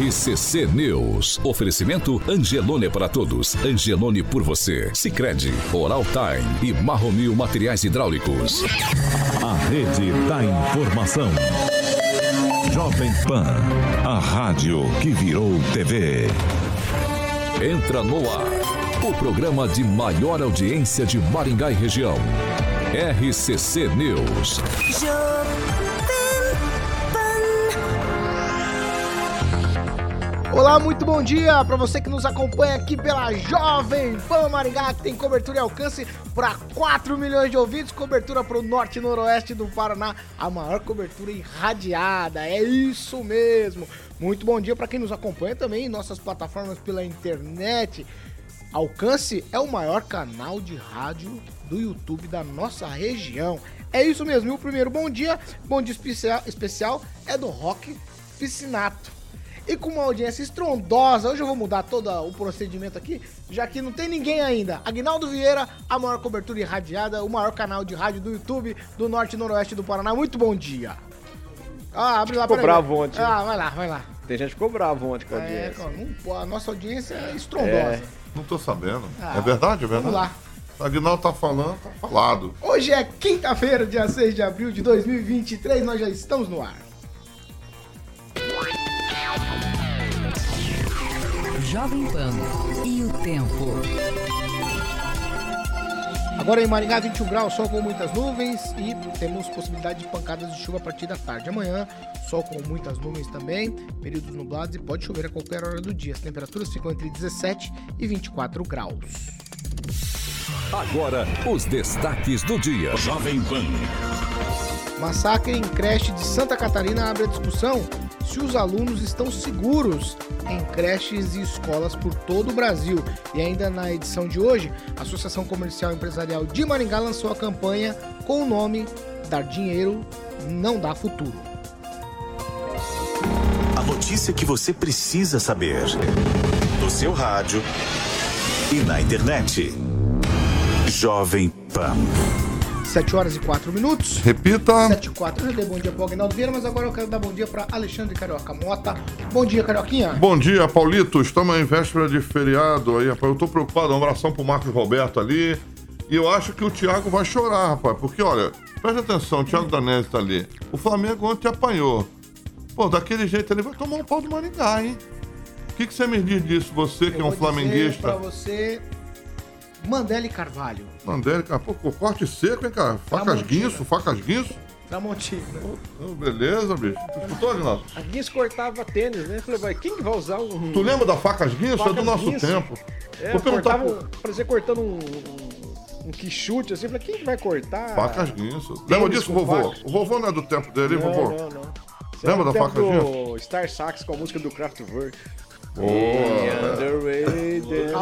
RCC News. Oferecimento Angelone para todos. Angelone por você. Sicredi, Oral Time e Marromil Materiais Hidráulicos. A rede da informação. Jovem Pan, a rádio que virou TV. Entra no ar. O programa de maior audiência de Maringá e região. RCC News. Olá, muito bom dia para você que nos acompanha aqui pela Jovem Pan Maringá, que tem cobertura e alcance para 4 milhões de ouvintes, cobertura para o norte e noroeste do Paraná, a maior cobertura irradiada, é isso mesmo. Muito bom dia para quem nos acompanha também em nossas plataformas pela internet. Alcance é o maior canal de rádio do YouTube da nossa região. É isso mesmo, e o primeiro bom dia, bom dia especial, especial é do Rock Piscinato e com uma audiência estrondosa. Hoje eu vou mudar todo o procedimento aqui, já que não tem ninguém ainda. Agnaldo Vieira, a maior cobertura irradiada, o maior canal de rádio do YouTube do Norte e Noroeste do Paraná. Muito bom dia. Ah, abre lá para bravo ontem. Ah, vai lá, vai lá. Tem gente que ficou bravo ontem com a é, audiência. É, a nossa audiência é estrondosa. É. Não tô sabendo. Ah, é verdade, é verdade? Vamos lá. Agnaldo tá falando, tá falado. Hoje é quinta-feira, dia 6 de abril de 2023, nós já estamos no ar. Jovem Pan e o tempo. Agora em Maringá, 21 graus, sol com muitas nuvens e temos possibilidade de pancadas de chuva a partir da tarde. Amanhã, sol com muitas nuvens também, períodos nublados e pode chover a qualquer hora do dia. As temperaturas ficam entre 17 e 24 graus. Agora, os destaques do dia. Jovem Pan. Massacre em creche de Santa Catarina abre a discussão se os alunos estão seguros em creches e escolas por todo o Brasil. E ainda na edição de hoje, a Associação Comercial Empresarial de Maringá lançou a campanha com o nome Dar Dinheiro Não Dá Futuro. A notícia que você precisa saber. No seu rádio e na internet. Jovem Pan. 7 horas e 4 minutos. Repita. 7 e 4. Eu dei bom dia para o Agnaldo Vieira, mas agora eu quero dar bom dia para Alexandre Carioca Mota. Bom dia, Carioquinha. Bom dia, Paulito. Estamos em véspera de feriado aí, rapaz. Eu tô preocupado. Um abração pro Marcos Roberto ali. E eu acho que o Thiago vai chorar, rapaz. Porque, olha, presta atenção, o Thiago Danese tá ali. O Flamengo ontem apanhou. Pô, daquele jeito ele vai tomar um pau do Maringá, hein? O que, que você me diz disso, você que eu é um flamenguista? Pra você Mandele Carvalho. Carvalho. Pô, corte seco, hein, cara? Facas guinso, facas guinso. Tramontina. Oh, beleza, bicho. Tu escutou, Aguinaldo? A Guinso cortava tênis, né? Eu falei, vai, quem que vai usar um. Tu lembra da facas guinso? Facas é do nosso guinso. tempo. É, Vou perguntar. Cortava, parecia cortando um, um, quichute assim. Eu falei, quem que vai cortar? Facas guinso. Lembra disso, vovô? O vovô não é do tempo dele, não, vovô? Não, não. Lembra da facas guinso? Star Sax com a música do Kraftwerk. Boa. Underrated.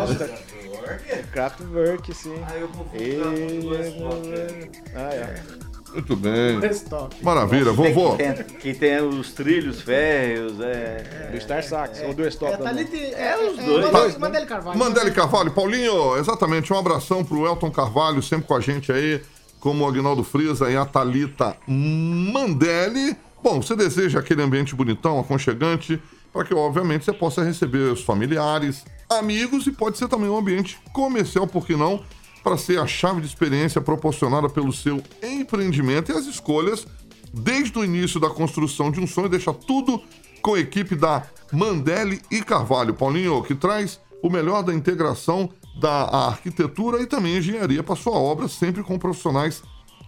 Kraftwerk, sim. Ah, eu Ah, é. Muito bem. Maravilha, vovô. Que tem, que tem os trilhos férreos, é. Do Star Sax, ou do Stop. É, tá ali, é, é, os dois. Tá, Mandele Carvalho. Mandele Carvalho. Paulinho, exatamente, um abração pro Elton Carvalho, sempre com a gente aí, como o Agnaldo Frisa e a Thalita Mandele. Bom, você deseja aquele ambiente bonitão, aconchegante, para que, obviamente, você possa receber os familiares, amigos e pode ser também um ambiente comercial, por que não, para ser a chave de experiência proporcionada pelo seu empreendimento e as escolhas desde o início da construção de um sonho, deixa tudo com a equipe da Mandelli e Carvalho. Paulinho, que traz o melhor da integração da arquitetura e também engenharia para sua obra, sempre com profissionais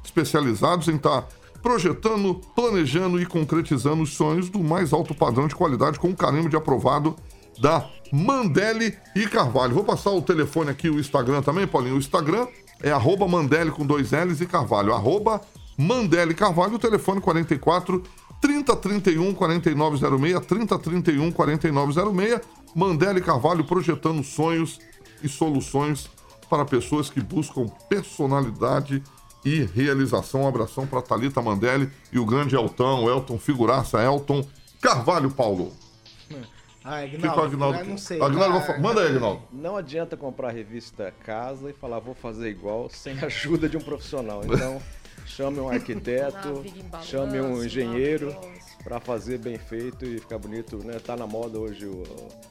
especializados em estar tá projetando, planejando e concretizando os sonhos do mais alto padrão de qualidade com o carimbo de aprovado da Mandele e Carvalho. Vou passar o telefone aqui, o Instagram também, Paulinho. O Instagram é arroba Mandele com dois L's e Carvalho. Arroba Mandele Carvalho, o telefone 44 3031 4906, 3031 4906. Mandele Carvalho projetando sonhos e soluções para pessoas que buscam personalidade e realização. Um abração para Talita Mandelli e o grande Elton, Elton Figuraça, Elton Carvalho Paulo. Ah, Agnaldo, Agnaldo, não sei. Agnaldo, ah, manda aí, Agnaldo. Não adianta comprar a revista Casa e falar vou fazer igual sem a ajuda de um profissional. Então, chame um arquiteto, chame um engenheiro para fazer bem feito e ficar bonito, né? Tá na moda hoje o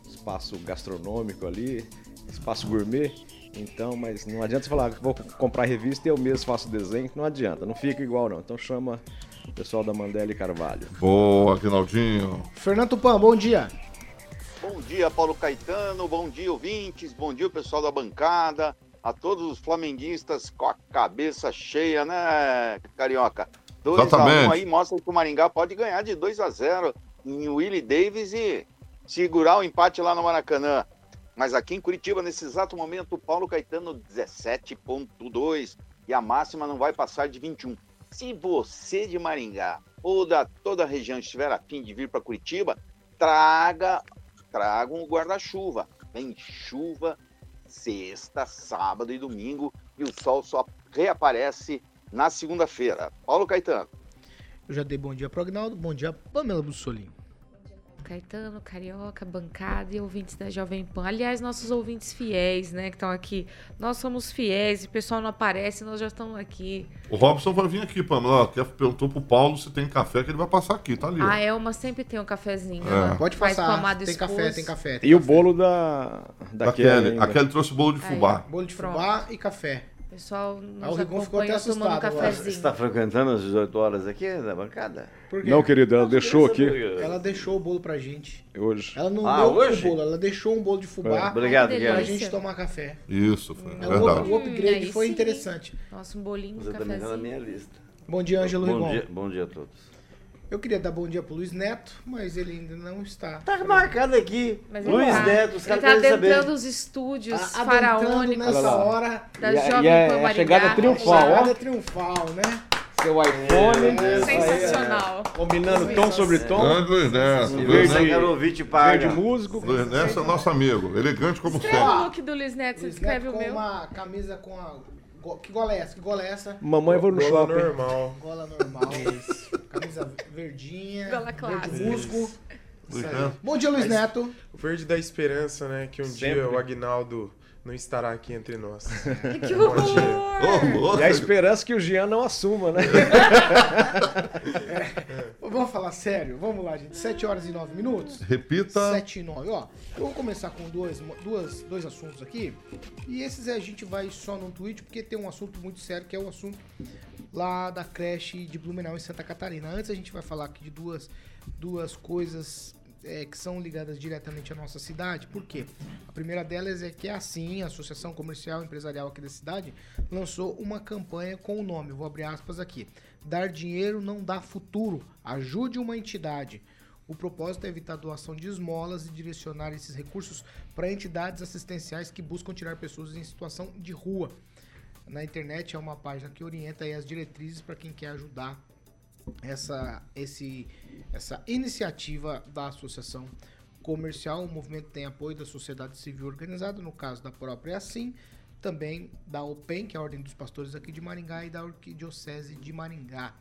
espaço gastronômico ali, espaço gourmet. Então, mas não adianta você falar, vou comprar revista e eu mesmo faço desenho, não adianta, não fica igual não. Então chama o pessoal da Mandela e Carvalho. Boa, Aguinaldinho. Fernando Tupan, bom dia. Bom dia, Paulo Caetano. Bom dia, ouvintes. Bom dia, o pessoal da bancada. A todos os flamenguistas com a cabeça cheia, né, Carioca? 2 a 1 Exatamente. aí mostra que o Maringá pode ganhar de 2 a 0 em Willie Davis e segurar o empate lá no Maracanã. Mas aqui em Curitiba, nesse exato momento, Paulo Caetano 17.2 e a máxima não vai passar de 21. Se você de Maringá ou da toda a região estiver afim de vir para Curitiba, traga tragam o guarda-chuva. Tem chuva sexta, sábado e domingo e o sol só reaparece na segunda-feira. Paulo Caetano. Eu já dei bom dia pro Agnaldo, bom dia Pamela Bussolini. Caetano, Carioca, bancada e ouvintes da Jovem Pan. Aliás, nossos ouvintes fiéis, né, que estão aqui. Nós somos fiéis, o pessoal não aparece, nós já estamos aqui. O Robson vai vir aqui, Pamela. Quer- Perguntou pro Paulo se tem café, que ele vai passar aqui, tá ali. ó. A Elma sempre tem um cafezinho. É. ela Pode faz passar, amado tem esposo. café, tem café. tem E o café. bolo da, da, Da Kelly. Ainda. A Kelly trouxe bolo de Aí. fubá. Bolo de Pronto. fubá e café. O pessoal nos o Rigon ficou até um assustado. Você está frequentando às 18 horas aqui na bancada? Por quê? Não, querido, ela deixou aqui Ela deixou o bolo pra gente. hoje. Ela não Ah, deu hoje? o bolo, ela deixou um bolo de fubá Obrigado, Ai, que pra gente tomar café. Isso, foi É, o, verdade. o upgrade Hum, foi sim. interessante. Nossa, um bolinho, Você também está na cafezinho. minha lista. Bom dia, Ângelo Bom Rigon. dia, bom dia a todos. Eu queria dar bom dia pro Luiz Neto, mas ele ainda não está. Tá marcado aqui. Mas ele Luiz tá- Neto, os Ele caras tá querem saber. adentrando os estúdios Tá faraônicos nessa lá. hora. da E a- Jovem e a- Pan a Maringá. chegada triunfal, ó. Chegada triunfal, né? Seu iPhone. É, Sensacional. Combinando tom sobre tom. Grande Luiz Neto. Luiz Neto. Verde músico. Luiz Neto é nosso amigo. Elegante como Escreve sempre. o look do Luiz Neto, você Luiz escreve Neto o com meu. uma camisa com a. go- Que gola é essa? Que gola é essa? Mamãe vou no Gola shopping. normal. Gola normal. Camisa verdinha. Gola verde clássica. musgo. Aí. Neto. Bom dia, Luiz Neto. O verde da esperança, né? Que um Sempre. dia o Agnaldo não estará aqui entre nós. Que horror! E a esperança que o Jean não assuma, né? Vamos falar sério? Vamos lá, gente. 7 horas e 9 minutos. Repita. 7 e 9. Ó, eu vou começar com dois, duas, dois assuntos aqui. E esses a gente vai só no tweet, porque tem um assunto muito sério, que é o assunto lá da creche de Blumenau em Santa Catarina. Antes a gente vai falar aqui de duas, duas coisas é, que são ligadas diretamente à nossa cidade. Por quê? A primeira delas é que a Assim, a Associação Comercial e Empresarial aqui da cidade, lançou uma campanha com o nome, vou abrir aspas aqui, Dar dinheiro não dá futuro, ajude uma entidade. O propósito é evitar doação de esmolas e direcionar esses recursos para entidades assistenciais que buscam tirar pessoas em situação de rua. Na internet é uma página que orienta as diretrizes para quem quer ajudar essa, esse, essa iniciativa da associação comercial. O movimento tem apoio da sociedade civil organizada, no caso da própria Assim, também da OPEN, que é a Ordem dos Pastores aqui de Maringá, e da Arquidiocese de Maringá.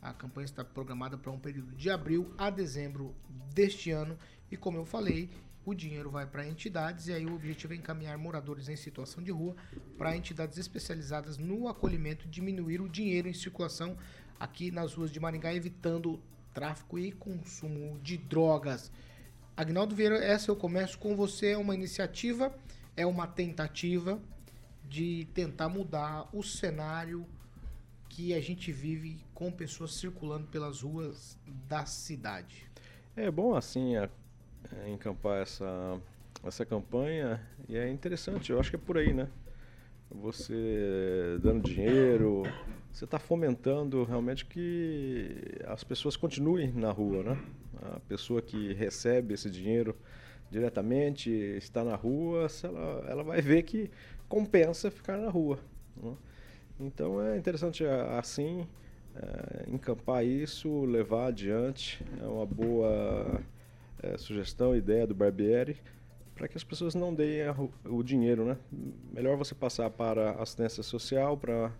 A campanha está programada para um período de abril a dezembro deste ano e, como eu falei, o dinheiro vai para entidades e aí o objetivo é encaminhar moradores em situação de rua para entidades especializadas no acolhimento e diminuir o dinheiro em circulação aqui nas ruas de Maringá, evitando tráfico e consumo de drogas. Agnaldo Vieira, essa eu começo com você, é uma iniciativa, é uma tentativa de tentar mudar o cenário que a gente vive com pessoas circulando pelas ruas da cidade. É bom assim a- é, encampar essa, essa campanha e é interessante, eu acho que é por aí, né? Você dando dinheiro, você está fomentando realmente que as pessoas continuem na rua, né? A pessoa que recebe esse dinheiro diretamente, está na rua, ela, ela vai ver que compensa ficar na rua. né? Então é interessante a- assim eh, encampar isso, levar adiante. É uma boa eh, sugestão, ideia do Barbieri, para que as pessoas não deem a o dinheiro, né? Melhor você passar para assistência social, para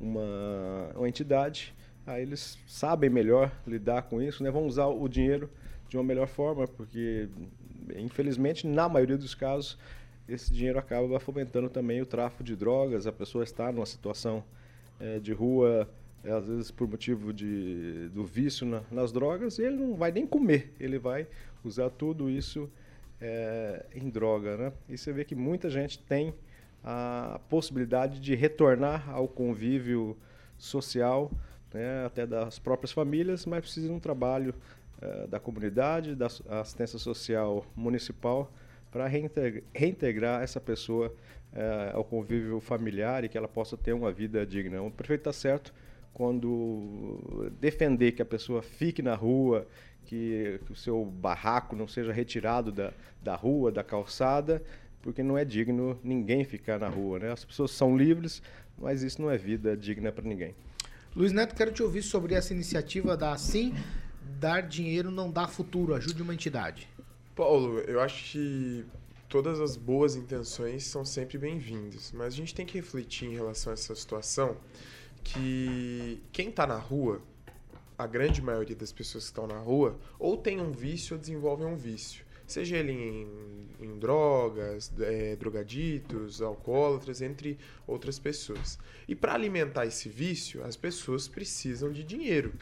uma, uma entidade, aí eles sabem melhor lidar com isso, né? Vão usar o dinheiro de uma melhor forma, porque infelizmente na maioria dos casos esse dinheiro acaba fomentando também o tráfico de drogas, a pessoa está numa situação eh, de rua é, às vezes por motivo de, do vício na, nas drogas, ele não vai nem comer, ele vai usar tudo isso é, em droga. Né? E você vê que muita gente tem a possibilidade de retornar ao convívio social, né, até das próprias famílias, mas precisa de um trabalho é, da comunidade, da assistência social municipal, para reintegrar, reintegrar essa pessoa é, ao convívio familiar e que ela possa ter uma vida digna. O prefeito está certo quando defender que a pessoa fique na rua, que, que o seu barraco não seja retirado da, da rua, da calçada, porque não é digno ninguém ficar na rua. Né? As pessoas são livres, mas isso não é vida digna para ninguém. Luiz Neto, quero te ouvir sobre essa iniciativa da Assim, dar dinheiro não dá futuro, ajude uma entidade. Paulo, eu acho que todas as boas intenções são sempre bem-vindas, mas a gente tem que refletir em relação a essa situação que quem está na rua, a grande maioria das pessoas que estão na rua, ou tem um vício ou desenvolvem um vício. Seja ele em, em drogas, é, drogaditos, alcoólatras, entre outras pessoas. E para alimentar esse vício, as pessoas precisam de dinheiro.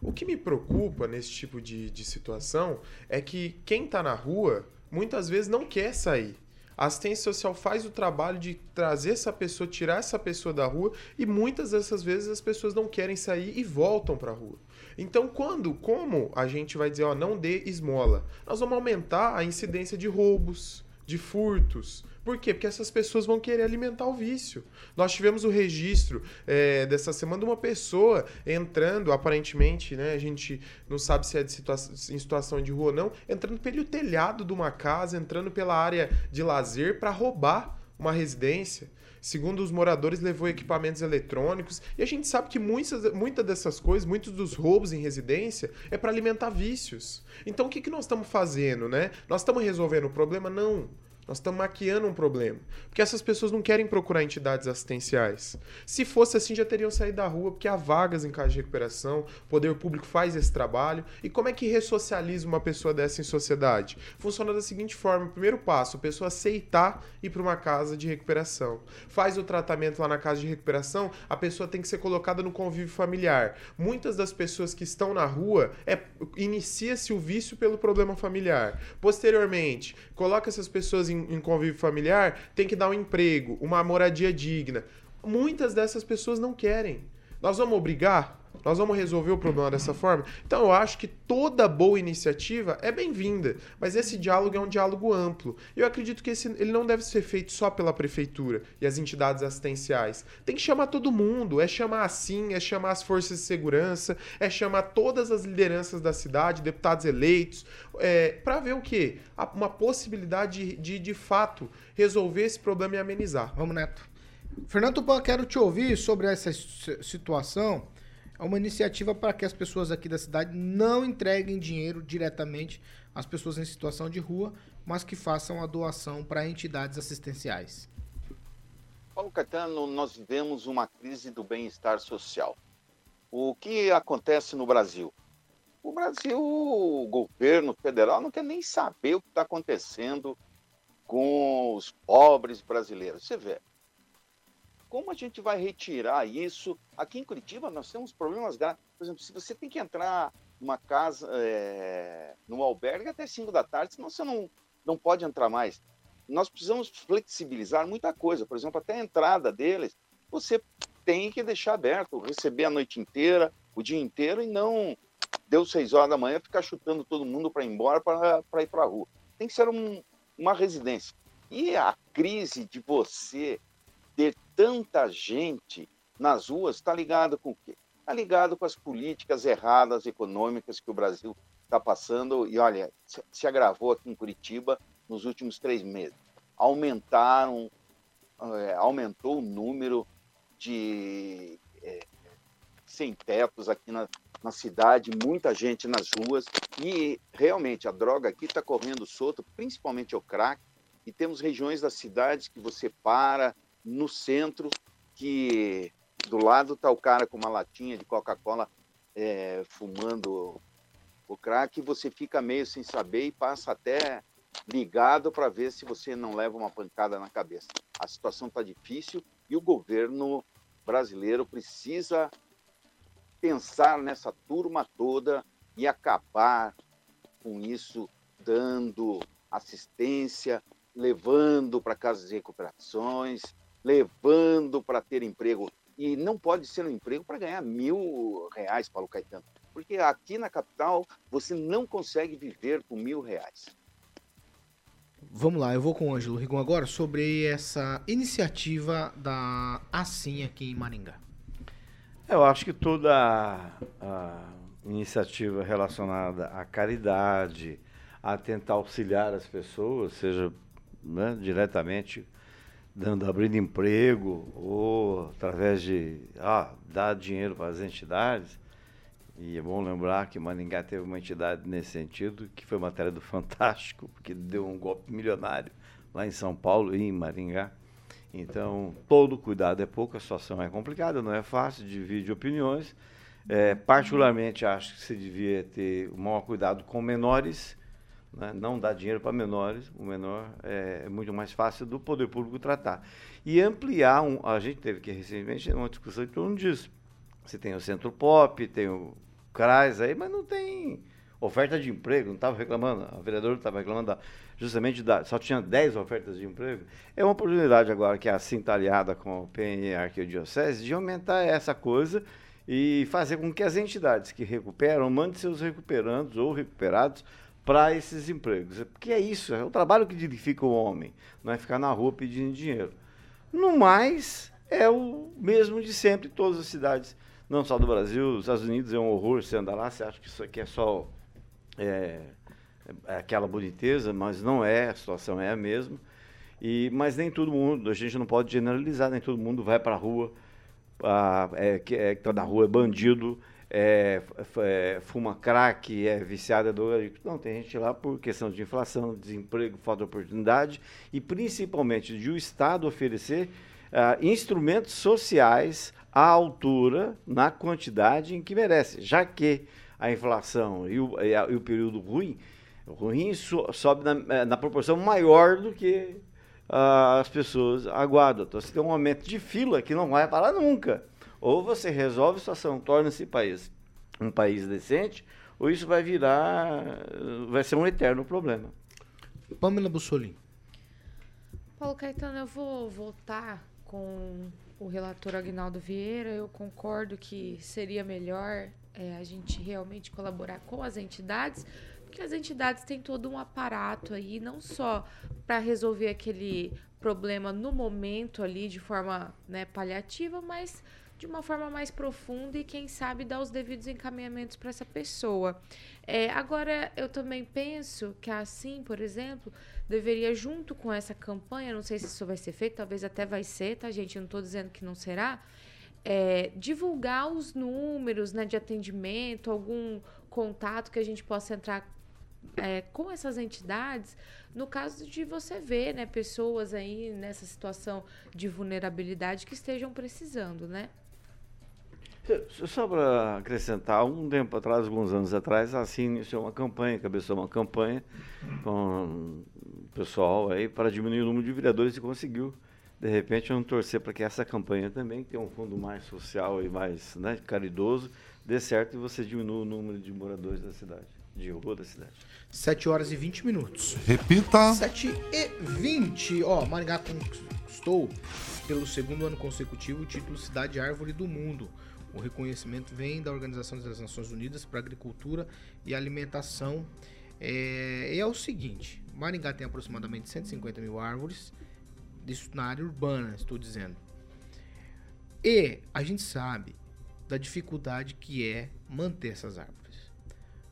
O que me preocupa nesse tipo de, de situação é que quem está na rua muitas vezes não quer sair. A assistência social faz o trabalho de trazer essa pessoa, tirar essa pessoa da rua e muitas dessas vezes as pessoas não querem sair e voltam para a rua. Então, quando, como a gente vai dizer, ó, não dê esmola? Nós vamos aumentar a incidência de roubos, de furtos, por quê? Porque essas pessoas vão querer alimentar o vício. Nós tivemos o registro é, dessa semana de uma pessoa entrando, aparentemente, né? A gente não sabe se é situa em situação de rua ou não, entrando pelo telhado de uma casa, entrando pela área de lazer para roubar uma residência. Segundo os moradores, levou equipamentos eletrônicos. E a gente sabe que muitas, muitas dessas coisas, muitos dos roubos em residência, é para alimentar vícios. Então o que, que nós estamos fazendo, né? Nós estamos resolvendo o problema? Não. Nós estamos maquiando um problema. Porque essas pessoas não querem procurar entidades assistenciais. Se fosse assim, já teriam saído da rua, porque há vagas em casa de recuperação, o poder público faz esse trabalho. E como é que ressocializa uma pessoa dessa em sociedade? Funciona da seguinte forma: primeiro passo, a pessoa aceitar ir para uma casa de recuperação. Faz o tratamento lá na casa de recuperação, a pessoa tem que ser colocada no convívio familiar. Muitas das pessoas que estão na rua, é, inicia-se o vício pelo problema familiar. Posteriormente, coloca essas pessoas em, em convívio familiar, tem que dar um emprego, uma moradia digna. Muitas dessas pessoas não querem. Nós vamos obrigar? Nós vamos resolver o problema dessa forma? Então eu acho que toda boa iniciativa é bem-vinda, mas esse diálogo é um diálogo amplo. Eu acredito que esse, ele não deve ser feito só pela prefeitura e as entidades assistenciais. Tem que chamar todo mundo, é chamar assim, é chamar as forças de segurança, é chamar todas as lideranças da cidade, deputados eleitos, é, para ver o quê? Uma possibilidade de, de, de fato, resolver esse problema e amenizar. Vamos, Neto. Fernando Tupan, quero te ouvir sobre essa situação é uma iniciativa para que as pessoas aqui da cidade não entreguem dinheiro diretamente às pessoas em situação de rua, mas que façam a doação para entidades assistenciais. Paulo Caetano, nós vivemos uma crise do bem-estar social. O que acontece no Brasil? O Brasil, o governo federal não quer nem saber o que está acontecendo com os pobres brasileiros. Você vê, como a gente vai retirar isso? Aqui em Curitiba nós temos problemas graves. Por exemplo, se você tem que entrar numa casa, é, num albergue até 5 da tarde, senão você não, não pode entrar mais. Nós precisamos flexibilizar muita coisa. Por exemplo, até a entrada deles, você tem que deixar aberto, receber a noite inteira, o dia inteiro e não deu seis horas da manhã ficar chutando todo mundo para ir embora para ir para a rua. Tem que ser um, uma residência. E a crise de você ter tanta gente nas ruas está ligado com o quê? Está ligado com as políticas erradas econômicas que o Brasil está passando. E olha, se agravou aqui em Curitiba nos últimos três meses. Aumentaram, é, aumentou o número de é, sem tetos aqui na, na cidade, muita gente nas ruas. E realmente a droga aqui está correndo solta, principalmente o crack. E temos regiões da cidade que você para, no centro, que do lado está o cara com uma latinha de Coca-Cola é, fumando o crack, você fica meio sem saber e passa até ligado para ver se você não leva uma pancada na cabeça. A situação está difícil e o governo brasileiro precisa pensar nessa turma toda e acabar com isso, dando assistência, levando para casas de recuperações, levando para ter emprego. E não pode ser um emprego para ganhar mil reais, Paulo Caetano, porque aqui na capital você não consegue viver com mil reais. Vamos lá, eu vou com o Ângelo Rigon agora sobre essa iniciativa da Assim aqui em Maringá. Eu acho que toda a, a iniciativa relacionada à caridade, a tentar auxiliar as pessoas, seja né, diretamente dando abrindo emprego ou através de ah, dar dinheiro para as entidades. E é bom lembrar que Maringá teve uma entidade nesse sentido, que foi matéria do Fantástico, porque deu um golpe milionário lá em São Paulo e em Maringá. Então, todo cuidado é pouco, a situação é complicada, não é fácil, divide opiniões. É, particularmente, acho que se devia ter um maior cuidado com menores, né? não dar dinheiro para menores, o menor é, é, muito mais fácil do poder público tratar. E ampliar, um, a gente teve que recentemente uma discussão em torno disso. Você tem o Centro Pop, tem o CRAS aí, mas não tem oferta de emprego, não estava reclamando, a vereadora estava reclamando da, justamente da, só tinha 10 ofertas de emprego. É uma oportunidade agora que é assim está aliada com o PNE Arquidiocese de aumentar essa coisa e fazer com que as entidades que recuperam mandem seus recuperandos ou recuperados para esses empregos. Porque é isso, é o trabalho que dignifica o homem, não é ficar na rua pedindo dinheiro. No mais, é o mesmo de sempre, todas as cidades, não só do Brasil, os Estados Unidos é um horror, você anda lá, você acha que isso aqui é só é, é aquela boniteza, mas não é, a situação é a mesma. E, mas nem todo mundo, a gente não pode generalizar, nem todo mundo vai para a rua, ah, é, que é, está na rua é bandido, é, é, fuma crack, é viciada é do Não, tem gente lá por questão de inflação, desemprego, falta de oportunidade e principalmente de o Estado oferecer uh, instrumentos sociais à altura, na quantidade em que merece, já que a inflação e o, e a, e o período ruim, ruim so, sobe na, eh, na, proporção maior do que uh, as pessoas aguardam. Então, você tem um aumento de fila que não vai parar nunca. Ou você resolve a situação, torna esse país um país decente, ou isso vai virar, vai ser um eterno problema. Pamela Bussolini. Paulo Caetano, eu vou voltar com o relator Agnaldo Vieira. Eu concordo que seria melhor é, a gente realmente colaborar com as entidades, porque as entidades têm todo um aparato aí, não só para resolver aquele problema no momento ali de forma né, paliativa, mas de uma forma mais profunda e, quem sabe, dar os devidos encaminhamentos para essa pessoa. É, agora, eu também penso que assim, por exemplo, deveria, junto com essa campanha, não sei se isso vai ser feito, talvez até vai ser, tá, gente? Eu não estou dizendo que não será. É, divulgar os números né, de atendimento, algum contato que a gente possa entrar é, com essas entidades, no caso de você ver né, pessoas aí nessa situação de vulnerabilidade que estejam precisando, né? Só para acrescentar, um tempo atrás, alguns anos atrás, a CIN iniciou uma campanha, cabeçou uma campanha com o pessoal aí para diminuir o número de vereadores e conseguiu. De repente, vamos torcer para que essa campanha também, que tem um fundo mais social e mais né, caridoso, dê certo e você diminua o número de moradores da cidade, de rua da cidade. 7 horas e 20 minutos. Repita. 7 e 20. Ó, Maringá conquistou pelo segundo ano consecutivo o título Cidade Árvore do Mundo. O reconhecimento vem da Organização das Nações Unidas para Agricultura e Alimentação. É, é o seguinte: Maringá tem aproximadamente 150 mil árvores, isso na área urbana, estou dizendo. E a gente sabe da dificuldade que é manter essas árvores.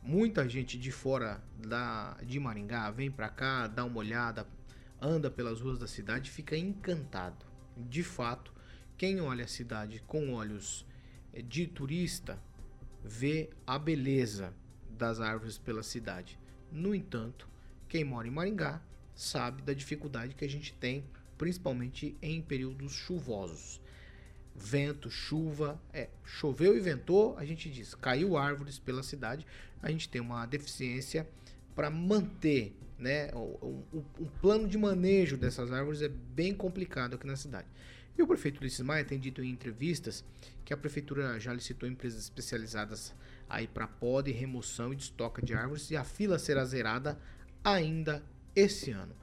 Muita gente de fora da, de Maringá vem para cá, dá uma olhada, anda pelas ruas da cidade e fica encantado. De fato, quem olha a cidade com olhos de turista vê a beleza das árvores pela cidade. No entanto, quem mora em Maringá sabe da dificuldade que a gente tem, principalmente em períodos chuvosos. Vento, chuva, é, choveu e ventou, a gente diz, caiu árvores pela cidade, a gente tem uma deficiência para manter, né, o, o, o plano de manejo dessas árvores é bem complicado aqui na cidade. E o prefeito Ulisses Maia tem dito em entrevistas que a prefeitura já licitou empresas especializadas aí para poda e remoção e destoca de árvores e a fila será zerada ainda esse ano.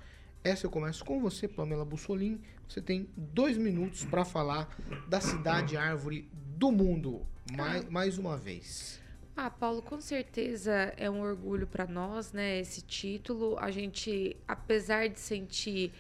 Essa eu começo com você, Pamela Bussolini. Você tem dois minutos para falar da cidade árvore do mundo, mais, mais uma vez. Ah, Paulo, com certeza é um orgulho para nós, né? Esse título. A gente, apesar de sentir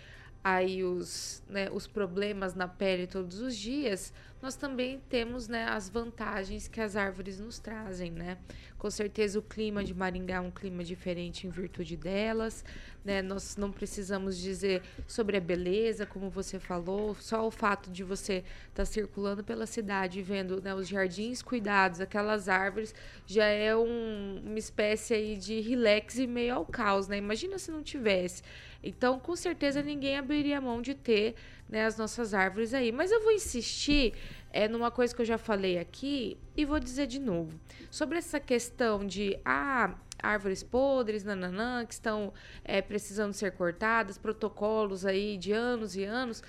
aí os, né, os problemas na pele todos os dias, nós também temos né, as vantagens que as árvores nos trazem, né? Com certeza o clima de Maringá é um clima diferente em virtude delas, né? Nós não precisamos dizer sobre a beleza, como você falou, só o fato de você estar tá circulando pela cidade vendo né, os jardins cuidados, aquelas árvores, já é um, uma espécie aí de relax e meio ao caos, né? Imagina se não tivesse. Então, com certeza ninguém abriria mão de ter né, as nossas árvores aí. Mas eu vou insistir é, numa coisa que eu já falei aqui e vou dizer de novo. Sobre essa questão de ah, árvores podres, nananã, que estão é, precisando ser cortadas, protocolos aí de anos e anos.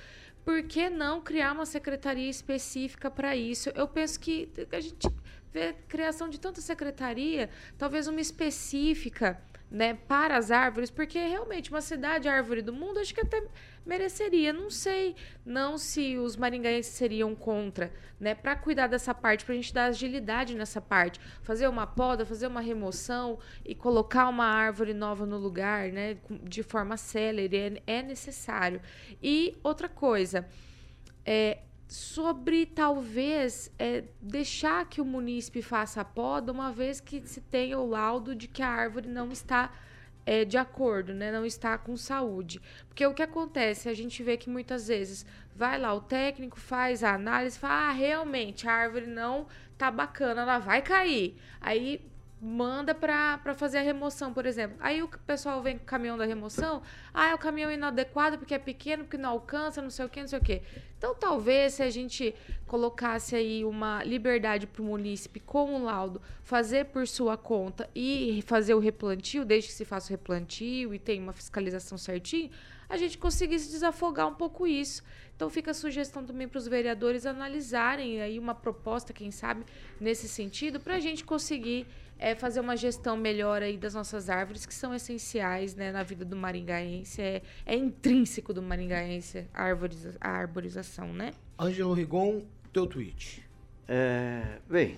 Por que não criar uma secretaria específica para isso? Eu penso que a gente vê criação de tanta secretaria, talvez uma específica né, para as árvores, porque realmente uma cidade árvore do mundo acho que até mereceria. Não sei, não se os maringaenses seriam contra, né, para cuidar dessa parte, para a gente dar agilidade nessa parte, fazer uma poda, fazer uma remoção e colocar uma árvore nova no lugar, né, de forma célere, é, é necessário. E outra coisa, é, sobre talvez é, deixar que o munícipe faça a poda, uma vez que se tenha o laudo de que a árvore não está é, de acordo, né? não está com saúde. Porque o que acontece? A gente vê que muitas vezes vai lá o técnico, faz a análise, fala, ah, realmente a árvore não tá bacana, ela vai cair. Aí manda para fazer a remoção, por exemplo. Aí o pessoal vem com o caminhão da remoção, ah, é o caminhão inadequado porque é pequeno, porque não alcança, não sei o que, não sei o que. Então, talvez se a gente colocasse aí uma liberdade para o munícipe com o laudo fazer por sua conta e fazer o replantio, desde que se faça o replantio e tenha uma fiscalização certinho, a gente conseguisse desafogar um pouco isso. Então fica a sugestão também para os vereadores analisarem aí uma proposta, quem sabe, nesse sentido, para a gente conseguir é fazer uma gestão melhor aí das nossas árvores, que são essenciais né, na vida do maringaense. É, é intrínseco do maringaense a, arboriza a arborização, né? Ângelo Rigon, teu tweet. É, bem,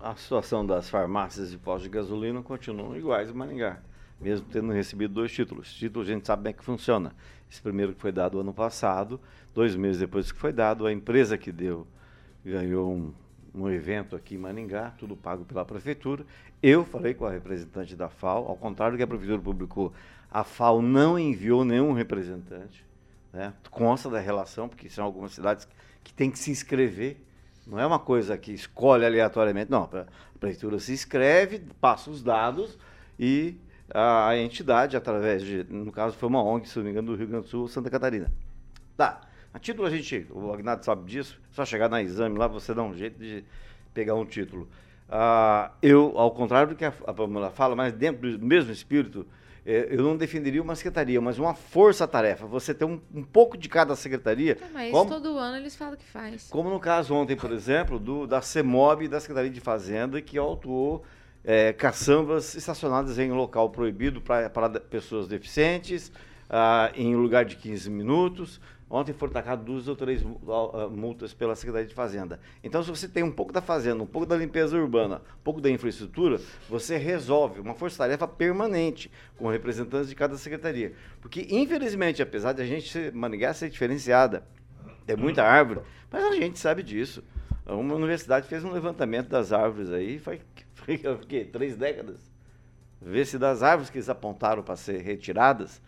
a situação das farmácias e postos de gasolina continuam iguais em Maringá, mesmo tendo recebido dois títulos. Título a gente sabe bem que funciona. Esse primeiro que foi dado ano passado, dois meses depois que foi dado, a empresa que deu ganhou um um evento aqui em Maningá, tudo pago pela prefeitura. Eu falei com a representante da FAO, ao contrário do que a prefeitura publicou, a FAO não enviou nenhum representante. Né? Consta da relação, porque são algumas cidades que têm que se inscrever. Não é uma coisa que escolhe aleatoriamente. Não, a prefeitura se inscreve, passa os dados e a, entidade, através de, no caso foi uma ONG, se não me engano, do Rio Grande do Sul, Santa Catarina. Tá. A título a gente, o Agnaldo sabe disso, só chegar na exame lá você dá um jeito de pegar um título. Ah, eu, ao contrário do que a, a Pamela fala, mas dentro do mesmo espírito, é, eu não defenderia uma secretaria, mas uma força-tarefa. Você ter um, um, pouco de cada secretaria. Não, mas como, todo ano eles falam que faz. Como no caso ontem, por exemplo, do, da CEMOB da Secretaria de Fazenda, que autuou é, caçambas estacionadas em local proibido para pessoas deficientes, ah, em lugar de 15 minutos. Ontem foram tacadas duas ou três uh, multas pela Secretaria de Fazenda. Então, se você tem um pouco da fazenda, um pouco da limpeza urbana, um pouco da infraestrutura, você resolve uma força-tarefa permanente com representantes de cada secretaria. Porque, infelizmente, apesar de a gente ser, ser diferenciada, tem muita árvore, mas a gente sabe disso. Uma universidade fez um levantamento das árvores aí, foi, foi o quê? Três décadas. Ver se das árvores que eles apontaram para ser retiradas,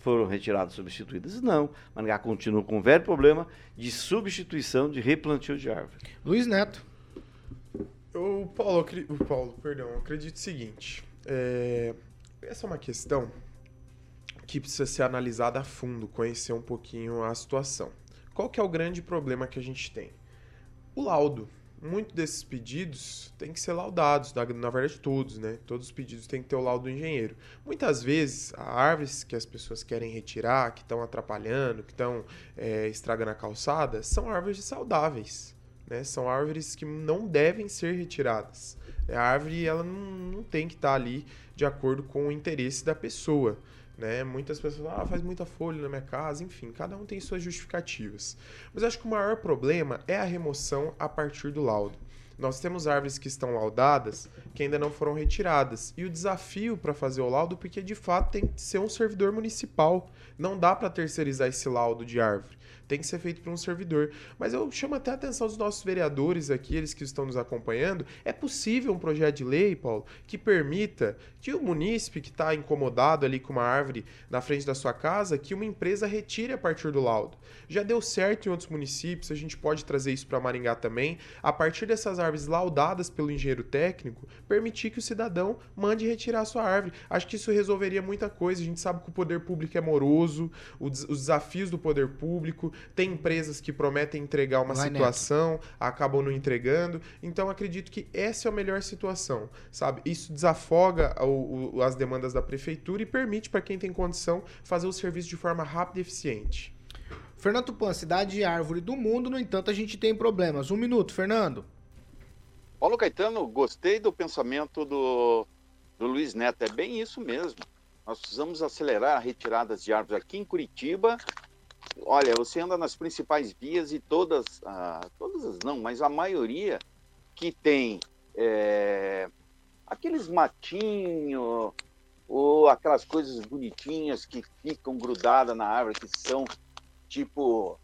foram retiradas, substituídas? Não. Maringá continua com o velho problema de substituição de replantio de árvore. Luiz Neto. O Paulo, o Paulo, perdão, eu acredito o seguinte. É, essa é uma questão que precisa ser analisada a fundo, conhecer um pouquinho a situação. Qual que é o grande problema que a gente tem? O laudo. Muitos desses pedidos têm que ser laudados, na, verdade todos, né? Todos os pedidos têm que ter o laudo do engenheiro. Muitas vezes, as árvores que as pessoas querem retirar, que estão atrapalhando, que estão é, estragando a calçada, são árvores saudáveis, né? São árvores que não devem ser retiradas. A árvore ela não, não tem que estar ali de acordo com o interesse da pessoa. Né? Muitas pessoas falam, ah, faz muita folha na minha casa, enfim, cada um tem suas justificativas. Mas acho que o maior problema é a remoção a partir do laudo. Nós temos árvores que estão laudadas que ainda não foram retiradas. E o desafio para fazer o laudo, porque de fato tem que ser um servidor municipal. Não dá para terceirizar esse laudo de árvore tem que ser feito por um servidor. Mas eu chamo até a atenção dos nossos vereadores aqui, eles que estão nos acompanhando. É possível um projeto de lei, Paulo, que permita que o munícipe que está incomodado ali com uma árvore na frente da sua casa, que uma empresa retire a partir do laudo. Já deu certo em outros municípios, a gente pode trazer isso para Maringá também. A partir dessas árvores laudadas pelo engenheiro técnico, permitir que o cidadão mande retirar a sua árvore. Acho que isso resolveria muita coisa. A gente sabe que o poder público é moroso, os desafios do poder público, tem empresas que prometem entregar uma Vai situação, neto. acabam não entregando. Então acredito que essa é a melhor situação, sabe? Isso desafoga o, o, as demandas da prefeitura e permite para quem tem condição fazer o serviço de forma rápida e eficiente. Fernando Tupan, cidade de árvore do mundo, no entanto, a gente tem problemas. Um minuto, Fernando. Paulo Caetano, gostei do pensamento do, do Luiz Neto. É bem isso mesmo. Nós precisamos acelerar retiradas de árvores aqui em Curitiba Olha, você anda nas principais vias e todas, ah, todas não, mas a maioria que tem é, aqueles matinhos ou aquelas coisas bonitinhas que ficam grudadas na árvore, que são tipo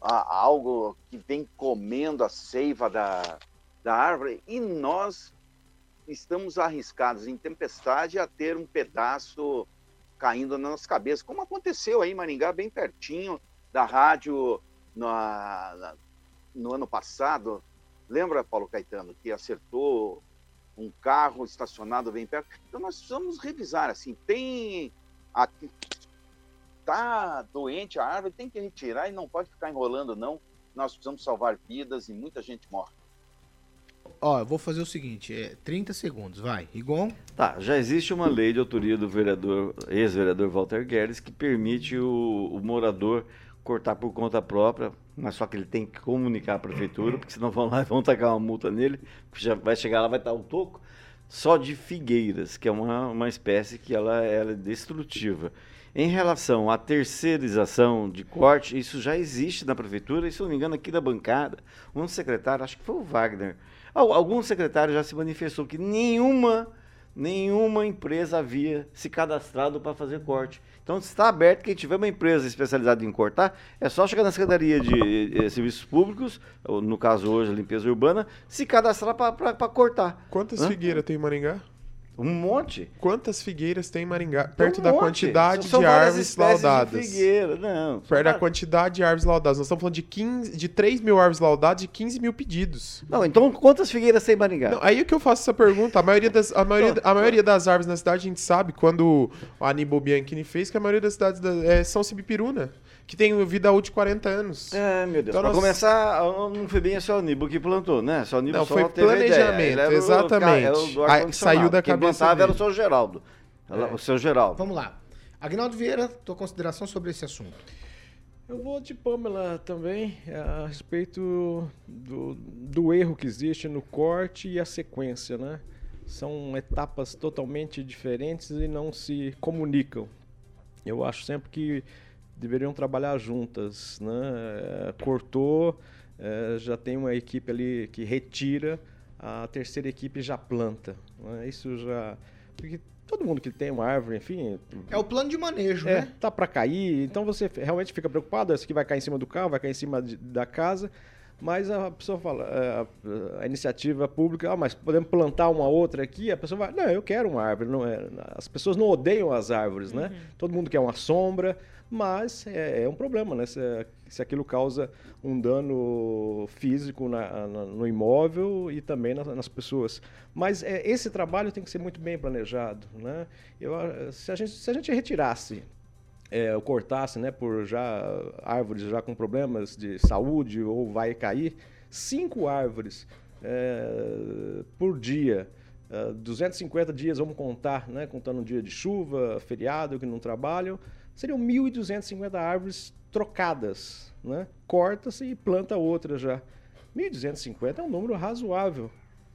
algo que vem comendo a seiva da, da árvore, e nós estamos arriscados em tempestade a ter um pedaço caindo na nossa cabeça, como aconteceu aí em Maringá, bem pertinho da rádio na, no ano passado. Lembra, Paulo Caetano, que acertou um carro estacionado bem perto? Então nós precisamos revisar, assim, tem aqui tá doente a árvore, tem que retirar e não pode ficar enrolando não. Nós precisamos salvar vidas e muita gente morre. Ó, eu vou fazer o seguinte, é 30 segundos, vai. Igon? Tá, já existe uma lei de autoria do vereador, ex-vereador Walter Guedes, que permite o, o, morador cortar por conta própria, mas só que ele tem que comunicar à prefeitura, porque senão vão lá e vão tacar uma multa nele, já vai chegar lá, vai estar o toco, só de figueiras, que é uma, uma espécie que ela, ela é destrutiva. Em relação à terceirização de corte, isso já existe na prefeitura, e se não me engano, aqui da bancada, um secretário, acho que foi o Wagner, Algum secretário já se manifestou que nenhuma, nenhuma empresa havia se cadastrado para fazer corte. Então está aberto, quem tiver uma empresa especializada em cortar, é só chegar na Secretaria de eh, Serviços Públicos, ou no caso hoje a limpeza urbana, se cadastrar para cortar. Quantas figueiras tem em Maringá? Um monte. Quantas figueiras tem em Maringá? Perto um da quantidade de árvores laudadas. De figueira, não. Perto da quantidade de árvores laudadas. Nós estamos falando de, 15, de 3 mil árvores laudadas e 15 mil pedidos. Não, então quantas figueiras tem em Maringá? Não, aí é que eu faço essa pergunta. A maioria, das, a, maioria, a maioria das árvores na cidade, a gente sabe, quando o Aníbal Bianchini fez, que a maioria das cidades da, é, são Sibipiruna que tem vida útil de 40 anos. É, meu Deus. Então, pra nós... começar, não foi bem só o Nibo que plantou, né? Só o Nibo não, só foi planejamento, exatamente. O, Aí, saiu da Quem cabeça dele. era o seu Geraldo. É. O seu Geraldo. Vamos lá. Agnaldo Vieira, tua consideração sobre esse assunto. Eu vou de Pamela também, a respeito do, do erro que existe no corte e a sequência, né? São etapas totalmente diferentes e não se comunicam. Eu acho sempre que deveriam trabalhar juntas. Né? É, cortou, é, já tem uma equipe ali que retira, a terceira equipe já planta. Né? Isso já. Porque todo mundo que tem uma árvore, enfim. É o plano de manejo, é, né? Tá para cair, então você realmente fica preocupado, esse aqui vai cair em cima do carro, vai cair em cima de, da casa. Mas a pessoa fala, é, a, a, iniciativa pública, ah, mas podemos plantar uma outra aqui? A pessoa vai, não, eu quero uma árvore. Não é, as pessoas não odeiam as árvores, né? uhum. né? Todo mundo quer uma sombra, mas é, é um problema, né? Se, se, aquilo causa um dano físico na, na, no imóvel e também nas, nas pessoas. Mas é, esse trabalho tem que ser muito bem planejado, né? Eu, se, a gente, se a gente retirasse é, cortasse, né, por já árvores já com problemas de saúde ou vai cair, cinco árvores é, por dia. É, 250 dias, vamos contar, né? contando um dia de chuva, feriado, que não trabalham, seriam 1.250 árvores trocadas. Né? Corta-se e planta outra já. 1.250 é um número razoável.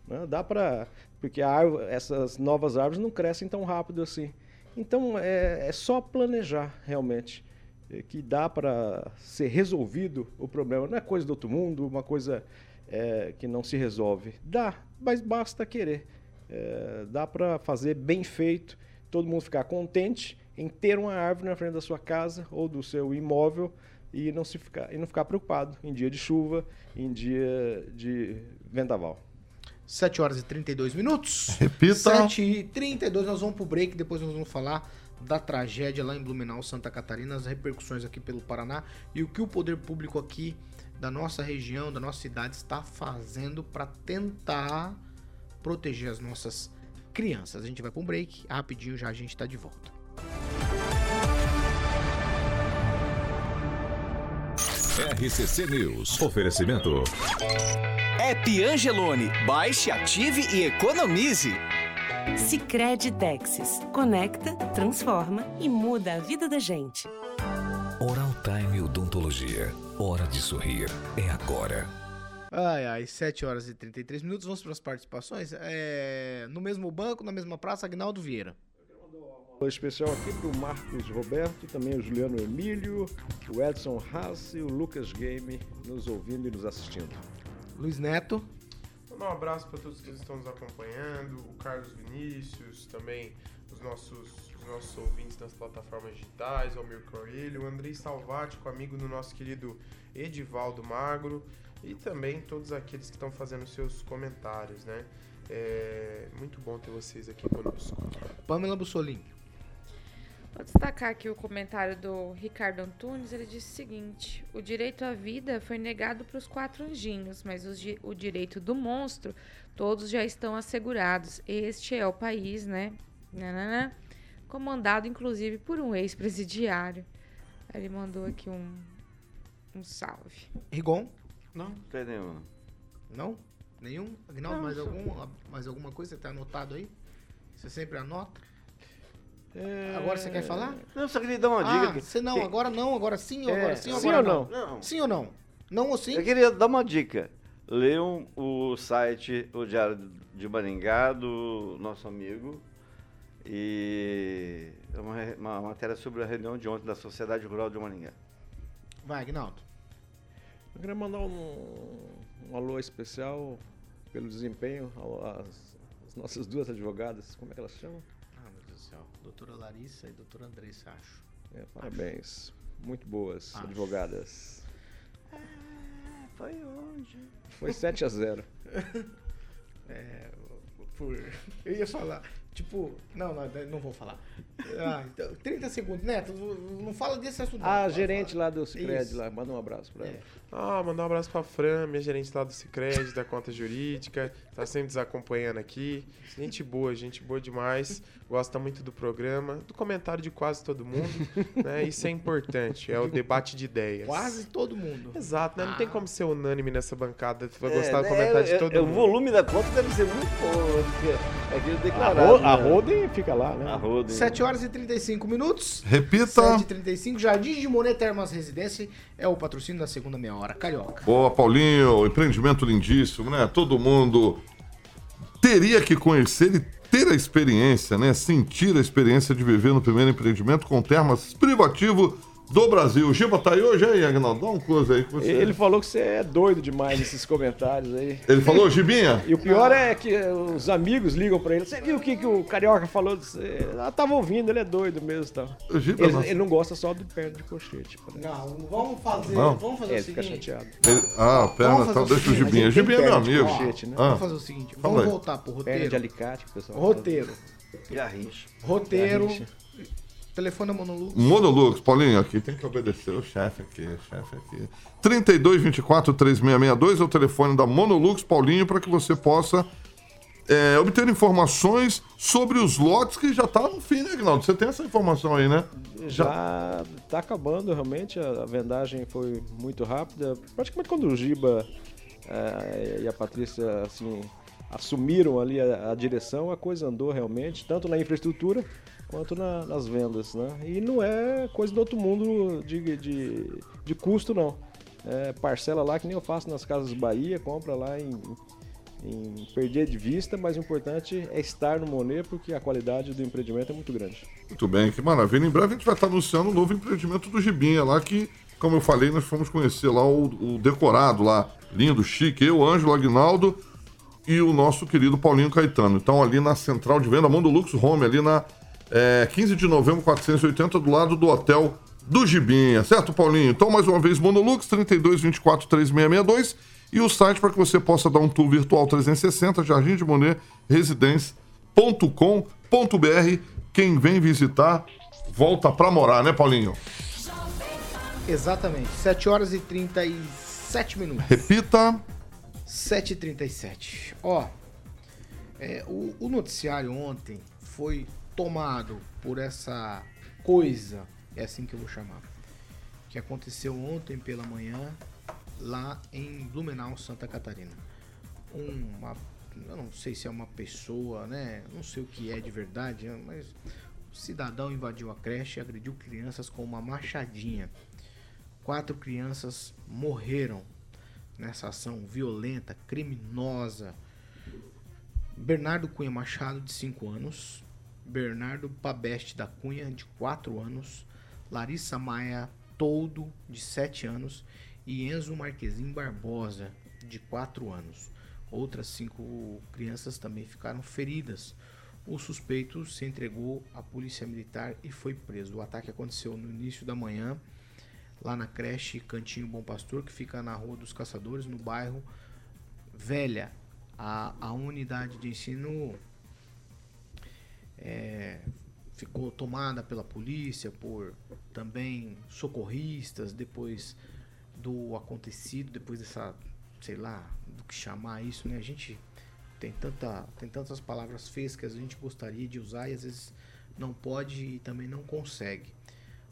Né? Dá para. Porque árvore, essas novas árvores não crescem tão rápido assim. Então é, é só planejar realmente é, que dá para ser resolvido o problema. Não é coisa do outro mundo, uma coisa é, que não se resolve. Dá, mas basta querer. É, dá para fazer bem feito, todo mundo ficar contente em ter uma árvore na frente da sua casa ou do seu imóvel e não, se ficar, e não ficar preocupado em dia de chuva, em dia de vendaval. 7 horas e 32 minutos. Repita. 7 e 32, nós vamos pro break, depois nós vamos falar da tragédia lá em Blumenau, Santa Catarina, as repercussões aqui pelo Paraná e o que o poder público aqui da nossa região, da nossa cidade está fazendo para tentar proteger as nossas crianças. A gente vai para um break, rapidinho já a gente está de volta. RCC News. Oferecimento. App Angelone. Baixe, ative e economize. Sicredi Texas. Conecta, transforma e muda a vida da gente. Oral Time Odontologia. Hora de sorrir. É agora. Ai, ai, 7 horas e 33 minutos. Vamos para as participações. É, no mesmo banco, na mesma praça, Agnaldo Vieira. Um especial aqui para o Marcos Roberto, também o Juliano Emílio, o Edson Haas e o Lucas Game nos ouvindo e nos assistindo. Luiz Neto. Mandar um abraço para todos que estão nos acompanhando, o Carlos Vinícius, também os nossos, os nossos ouvintes nas plataformas digitais, o Almir Coelho, o Andrei Salvático, amigo do nosso querido Edivaldo Magro, e também todos aqueles que estão fazendo seus comentários, né? É muito bom ter vocês aqui conosco. Pamela Bussolini. Vou destacar aqui o comentário do Ricardo Antunes. Ele disse o seguinte: o direito à vida foi negado para os quatro anjinhos, mas o, di- o direito do monstro todos já estão assegurados. Este é o país, né? Nananã, comandado inclusive por um ex-presidiário. Aí Ele mandou aqui um, um salve. Rigon. Não, não tem nenhum. Não? Nenhum? Agnaldo, Não, mais, algum, mais alguma coisa? Você tá anotado aí? Você sempre anota? É, Agora você quer falar? Não, só queria dar uma dica. Ah, que- você não, que- agora não, agora sim, ou É, agora sim, ou sim agora ou não? Não. Sim ou não? Não ou sim? Eu queria dar uma dica. Leiam o site, o Diário de Maringá, do nosso amigo. E é uma, uma matéria sobre a reunião de ontem da Sociedade Rural de Maringá. Vai, Agnaldo. Eu queria mandar um, um alô especial pelo desempenho ao- às, às nossas duas advogadas. Como é que elas chamam? Ah. Doutora Larissa e doutora Andressa, acho. É, parabéns. Muito boas Acho. advogadas. Foi hoje. Foi 7 a 0 É, por... Eu ia falar, tipo... Não, não, não vou falar. Ah, então, 30 segundos. Neto, não fala desse assunto. não. A Fala, gerente fala. lá do Cicred lá, manda um abraço pra É. ela. Ah, mandar um abraço pra Fran, minha gerente lá do Cicred, da conta jurídica. Tá sempre nos acompanhando aqui. Gente boa, gente boa demais. Gosta muito do programa, do comentário de quase todo mundo. né? Isso é importante, é o debate de ideias. Quase todo mundo. Exato, né? Não tem como ser unânime nessa bancada. Vai É, gostar do né, comentário de é- todo é- mundo. O volume da conta deve ser muito bom. É aquilo A, declarado. Ro a né? Roden fica lá, né? A Roden. 7 horas e 35 minutos. Repita. 7h35. Jardim de Monet Termas Residência é o patrocínio da segunda meia hora. Carioca. Boa, Paulinho. Empreendimento lindíssimo, né? Todo mundo teria que conhecer e ter a experiência, né? Sentir a experiência de viver no primeiro empreendimento com termas privativo do Brasil. O Giba tá aí hoje aí, Agnaldo? Dá um close aí. Que você... Ele falou que você é doido demais nesses comentários aí. Ele falou, Gibinha? E o pior é que os amigos ligam pra ele. Você viu o que, que o Carioca falou? de você?" Ela tava ouvindo, ele é doido mesmo e tal. O Giba Ele, não- ele não gosta só do pé de cochete. parece. Não, vamos fazer. Não. Vamos fazer É, o ele fica seguinte. chateado. Ele- Ah, perna, Vamos fazer tá, o deixa o seguinte, Gibinha. Gibinha é meu perna amigo. colchete, né? Ah, Vamos fazer o seguinte. Fala Vamos aí. voltar pro Perna de roteiro. alicate, pessoal. Roteiro. Garrincha. Roteiro. Garrincha. Telefone monolux. Monolux, Paulinho, aqui tem que obedecer o chefe aqui, o chefe aqui. 32 24 3662 é o telefone da Monolux, Paulinho, para que você possa é, obter informações sobre os lotes que já tá no fim, né, Agnaldo? Você tem essa informação aí, né? Já tá acabando realmente, a, vendagem foi muito rápida. Praticamente quando o Giba eh, e a Patrícia, assim, assumiram ali a, a direção, a coisa andou realmente, tanto na infraestrutura quanto na- nas vendas, né? E não é coisa do outro mundo de, de, de custo, não. É parcela lá que nem eu faço nas Casas Bahia, compra lá em, em perder de vista, mas o importante é estar no Monet porque a qualidade do empreendimento é muito grande. Muito bem, que maravilha. Em breve a gente vai estar anunciando o novo empreendimento do Gibinha lá, que, como eu falei, nós fomos conhecer lá o, o decorado lá, lindo, chique. Eu, Ângelo Aguinaldo e o nosso querido Paulinho Caetano. Então, ali na central de venda, Mundo Lux Home, ali na é, 15 de novembro, 480, do lado do hotel do Gibinha. Certo, Paulinho? Então, mais uma vez, Monolux, 32 24 3662. E o site para que você possa dar um tour virtual 360, Jardim de Monet, residência.com.br. Quem vem visitar, volta para morar, né, Paulinho? Exatamente. 7 horas e 37 minutos. Repita. 7h37. Ó, é, o, o noticiário ontem foi tomado por essa coisa, é assim que eu vou chamar, que aconteceu ontem pela manhã lá em Blumenau, Santa Catarina. Uma, eu não sei se é uma pessoa, né? Não sei o que é de verdade, mas o cidadão invadiu a creche e agrediu crianças com uma machadinha. Quatro crianças morreram nessa ação violenta, criminosa. Bernardo Cunha Machado, de 5 anos. Bernardo Pabeste da Cunha, de 4 anos. Larissa Maia Toldo, de 7 anos. E Enzo Marquezin Barbosa, de 4 anos. Outras cinco crianças também ficaram feridas. O suspeito se entregou à polícia militar e foi preso. O ataque aconteceu no início da manhã lá na creche Cantinho Bom Pastor, que fica na Rua dos Caçadores, no bairro Velha. A, a unidade de ensino é, ficou tomada pela polícia, por também socorristas, depois do acontecido, depois dessa, sei lá, do que chamar isso, né? A gente tem, tanta, tem tantas palavras feias que a gente gostaria de usar e às vezes não pode e também não consegue.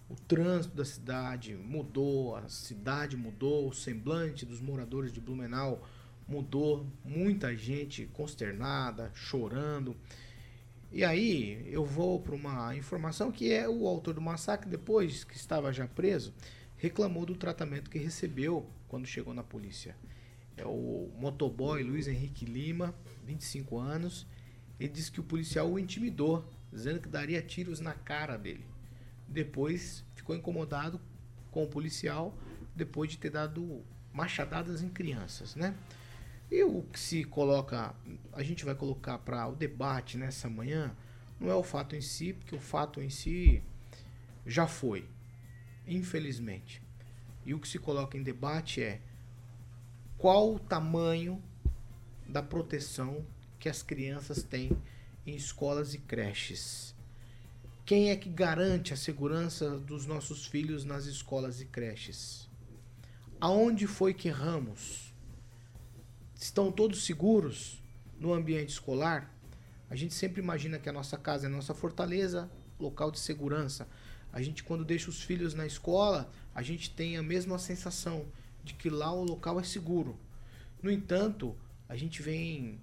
O trânsito da cidade mudou, a cidade mudou, o semblante dos moradores de Blumenau mudou, muita gente consternada, chorando. E aí eu vou para uma informação que é o autor do massacre, depois que estava já preso, reclamou do tratamento que recebeu quando chegou na polícia. É o motoboy Luiz Henrique Lima, 25 anos. Ele disse que o policial o intimidou, dizendo que daria tiros na cara dele. Depois ficou incomodado com o policial depois de ter dado machadadas em crianças, né? E o que se coloca, a gente vai colocar para o debate nessa manhã, não é o fato em si, porque o fato em si já foi, infelizmente. E o que se coloca em debate é qual o tamanho da proteção que as crianças têm em escolas e creches. Quem é que garante a segurança dos nossos filhos nas escolas e creches? Aonde foi que erramos? Estão todos seguros no ambiente escolar? A gente sempre imagina que a nossa casa é a nossa fortaleza, local de segurança. A gente, quando deixa os filhos na escola, a gente tem a mesma sensação de que lá o local é seguro. No entanto, a gente vem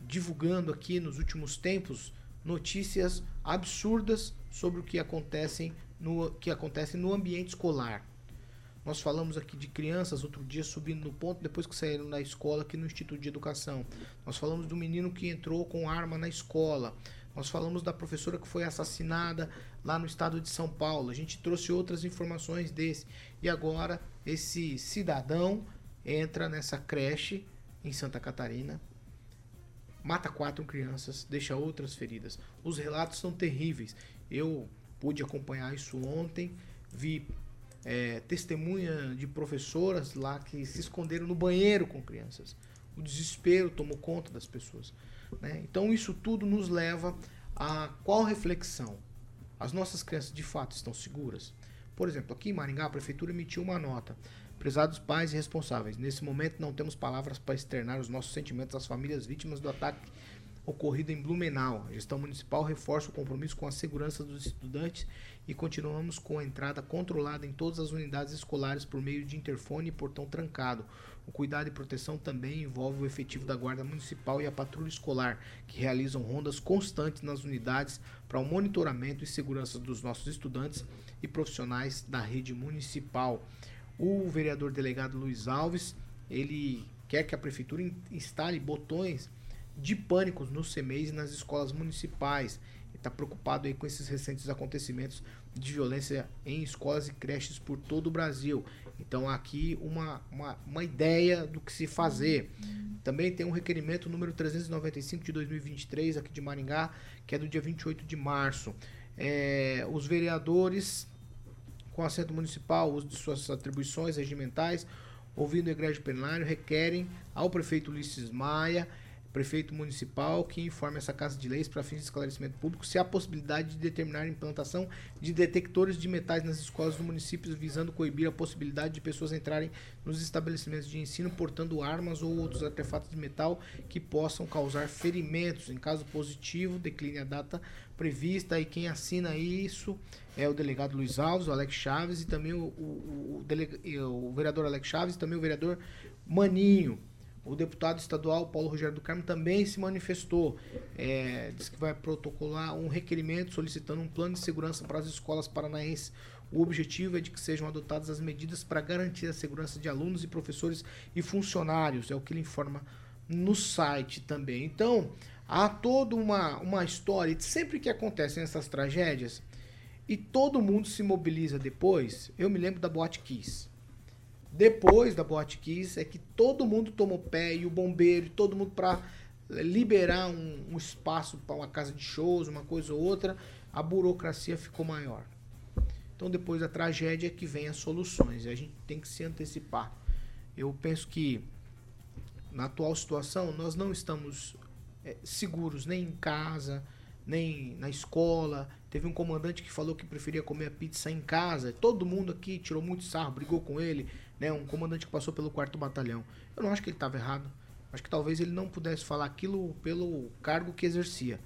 divulgando aqui nos últimos tempos notícias absurdas sobre o que acontecem no que acontece no ambiente escolar. Nós falamos aqui de crianças outro dia subindo no ponto depois que saíram da escola aqui no Instituto de Educação. Nós falamos do menino que entrou com arma na escola. Nós falamos da professora que foi assassinada lá no estado de São Paulo. A gente trouxe outras informações desse. E agora esse cidadão entra nessa creche em Santa Catarina, mata quatro crianças, deixa outras feridas. Os relatos são terríveis. Eu pude acompanhar isso ontem, vi é, testemunha de professoras lá que se esconderam no banheiro com crianças. O desespero tomou conta das pessoas. Né? Então isso tudo nos leva a qual reflexão? As nossas crianças de fato estão seguras? Por exemplo, aqui em Maringá, a prefeitura emitiu uma nota. Prezados pais e responsáveis, nesse momento não temos palavras para externar os nossos sentimentos às famílias vítimas do ataque ocorrido em Blumenau. A gestão municipal reforça o compromisso com a segurança dos estudantes e continuamos com a entrada controlada em todas as unidades escolares por meio de interfone e portão trancado. O cuidado e proteção também envolve o efetivo da Guarda Municipal e a patrulha escolar, que realizam rondas constantes nas unidades para o monitoramento e segurança dos nossos estudantes e profissionais da rede municipal. O vereador delegado Luiz Alves, ele quer que a prefeitura in- instale botões de pânico nos CMEs e nas escolas municipais. Está preocupado aí com esses recentes acontecimentos de violência em escolas e creches por todo o Brasil. Então aqui uma, uma, uma ideia do que se fazer. Também tem um requerimento número 395 de 2023 aqui de Maringá, que é do dia 28 de março. É, os vereadores com assento municipal, uso de suas atribuições regimentais, ouvindo o egrégio plenário, requerem ao prefeito Ulisses Maia, prefeito municipal, que informe essa Casa de Leis para fins de esclarecimento público se há possibilidade de determinar a implantação de detectores de metais nas escolas do município, visando coibir a possibilidade de pessoas entrarem nos estabelecimentos de ensino portando armas ou outros artefatos de metal que possam causar ferimentos. Em caso positivo, decline a data prevista e quem assina isso é o delegado Luiz Alves, o Alex Chaves e também o, o, o delega- o vereador Alex Chaves e também o vereador Maninho. O deputado estadual Paulo Rogério do Carmo também se manifestou. É, diz que vai protocolar um requerimento solicitando um plano de segurança para as escolas paranaenses. O objetivo é de que sejam adotadas as medidas para garantir a segurança de alunos e professores e funcionários. É o que ele informa no site também. Então, há toda uma, uma história. Sempre que acontecem essas tragédias e todo mundo se mobiliza depois, eu me lembro da Boate Kiss. Depois da Boate Kiss é que todo mundo tomou pé e o bombeiro, e todo mundo para liberar um, um espaço para uma casa de shows, uma coisa ou outra, a burocracia ficou maior. Então depois da tragédia é que vem as soluções a gente tem que se antecipar. Eu penso que na atual situação nós não estamos eh, seguros nem em casa, nem na escola. Teve um comandante que falou que preferia comer a pizza em casa. Todo mundo aqui tirou muito sarro, brigou com ele, né? Um comandante que passou pelo quarto batalhão. Eu não acho que ele estava errado. Acho que talvez ele não pudesse falar aquilo pelo cargo que exercia.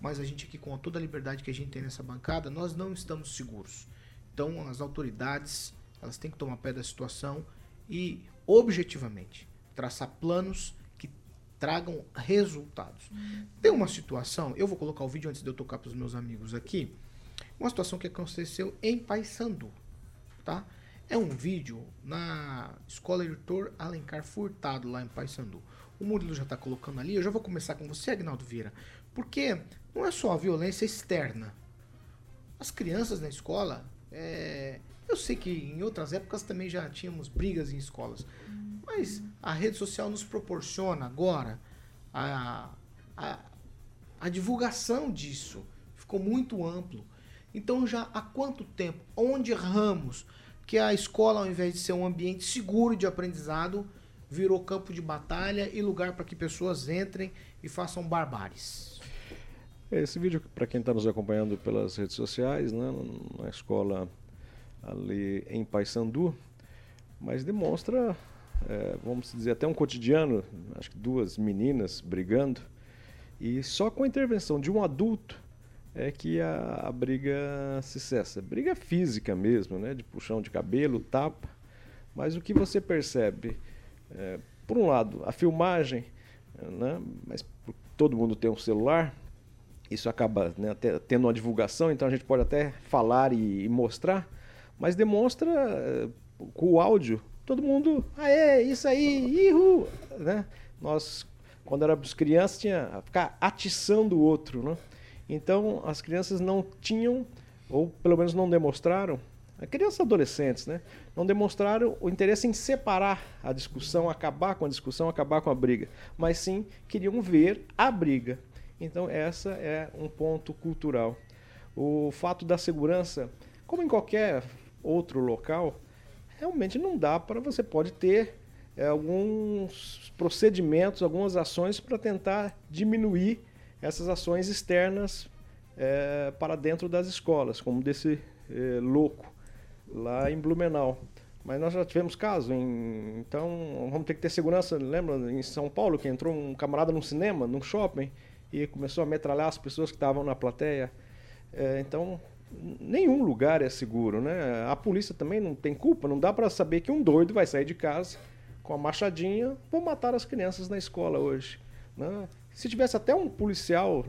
Mas a gente aqui, com toda a liberdade que a gente tem nessa bancada, nós não estamos seguros. Então, as autoridades, elas têm que tomar pé da situação e, objetivamente, traçar planos que tragam resultados. Tem uma situação, eu vou colocar o vídeo antes de eu tocar para os meus amigos aqui, uma situação que aconteceu em Paysandu, tá? É um vídeo na Escola Heitor Alencar Furtado, lá em Paysandu. O Murilo já está colocando ali, eu já vou começar com você, Agnaldo Vieira, porque não é só a violência externa. As crianças na escola, é, eu sei que em outras épocas também já tínhamos brigas em escolas, mas a rede social nos proporciona agora a, a, a divulgação disso. Ficou muito amplo. Então já há quanto tempo, onde erramos que a escola, ao invés de ser um ambiente seguro de aprendizado, virou campo de batalha e lugar para que pessoas entrem e façam barbáries? Esse vídeo, para quem está nos acompanhando pelas redes sociais, né, na escola ali em Paysandu, mas demonstra, é, vamos dizer, até um cotidiano, acho que duas meninas brigando, e só com a intervenção de um adulto é que a, a briga se cessa. Briga física mesmo, né, de puxão de cabelo, tapa, mas o que você percebe, é, por um lado, a filmagem, né, mas todo mundo tem um celular, isso acaba né, tendo uma divulgação, então a gente pode até falar e, e mostrar, mas demonstra eh, com o áudio, todo mundo, ah é, isso aí, ihu, né? Nós, quando éramos crianças, tinha ficar atiçando o outro, né? Então as crianças não tinham, ou pelo menos não demonstraram, crianças adolescentes, né? Não demonstraram o interesse em separar a discussão, acabar com a discussão, acabar com a briga, mas sim queriam ver a briga. Então, essa é um ponto cultural. O fato da segurança, como em qualquer outro local, realmente não dá para você pode ter é, alguns procedimentos, algumas ações para tentar diminuir essas ações externas é, para dentro das escolas, como desse é, louco lá em Blumenau. Mas nós já tivemos caso, em, então vamos ter que ter segurança. Lembra em São Paulo que entrou um camarada num cinema, num shopping, e começou a metralhar as pessoas que estavam na plateia. É, então, nenhum lugar é seguro, né? A polícia também não tem culpa, não dá para saber que um doido vai sair de casa com a machadinha, vou matar as crianças na escola hoje. Né? Se tivesse até um policial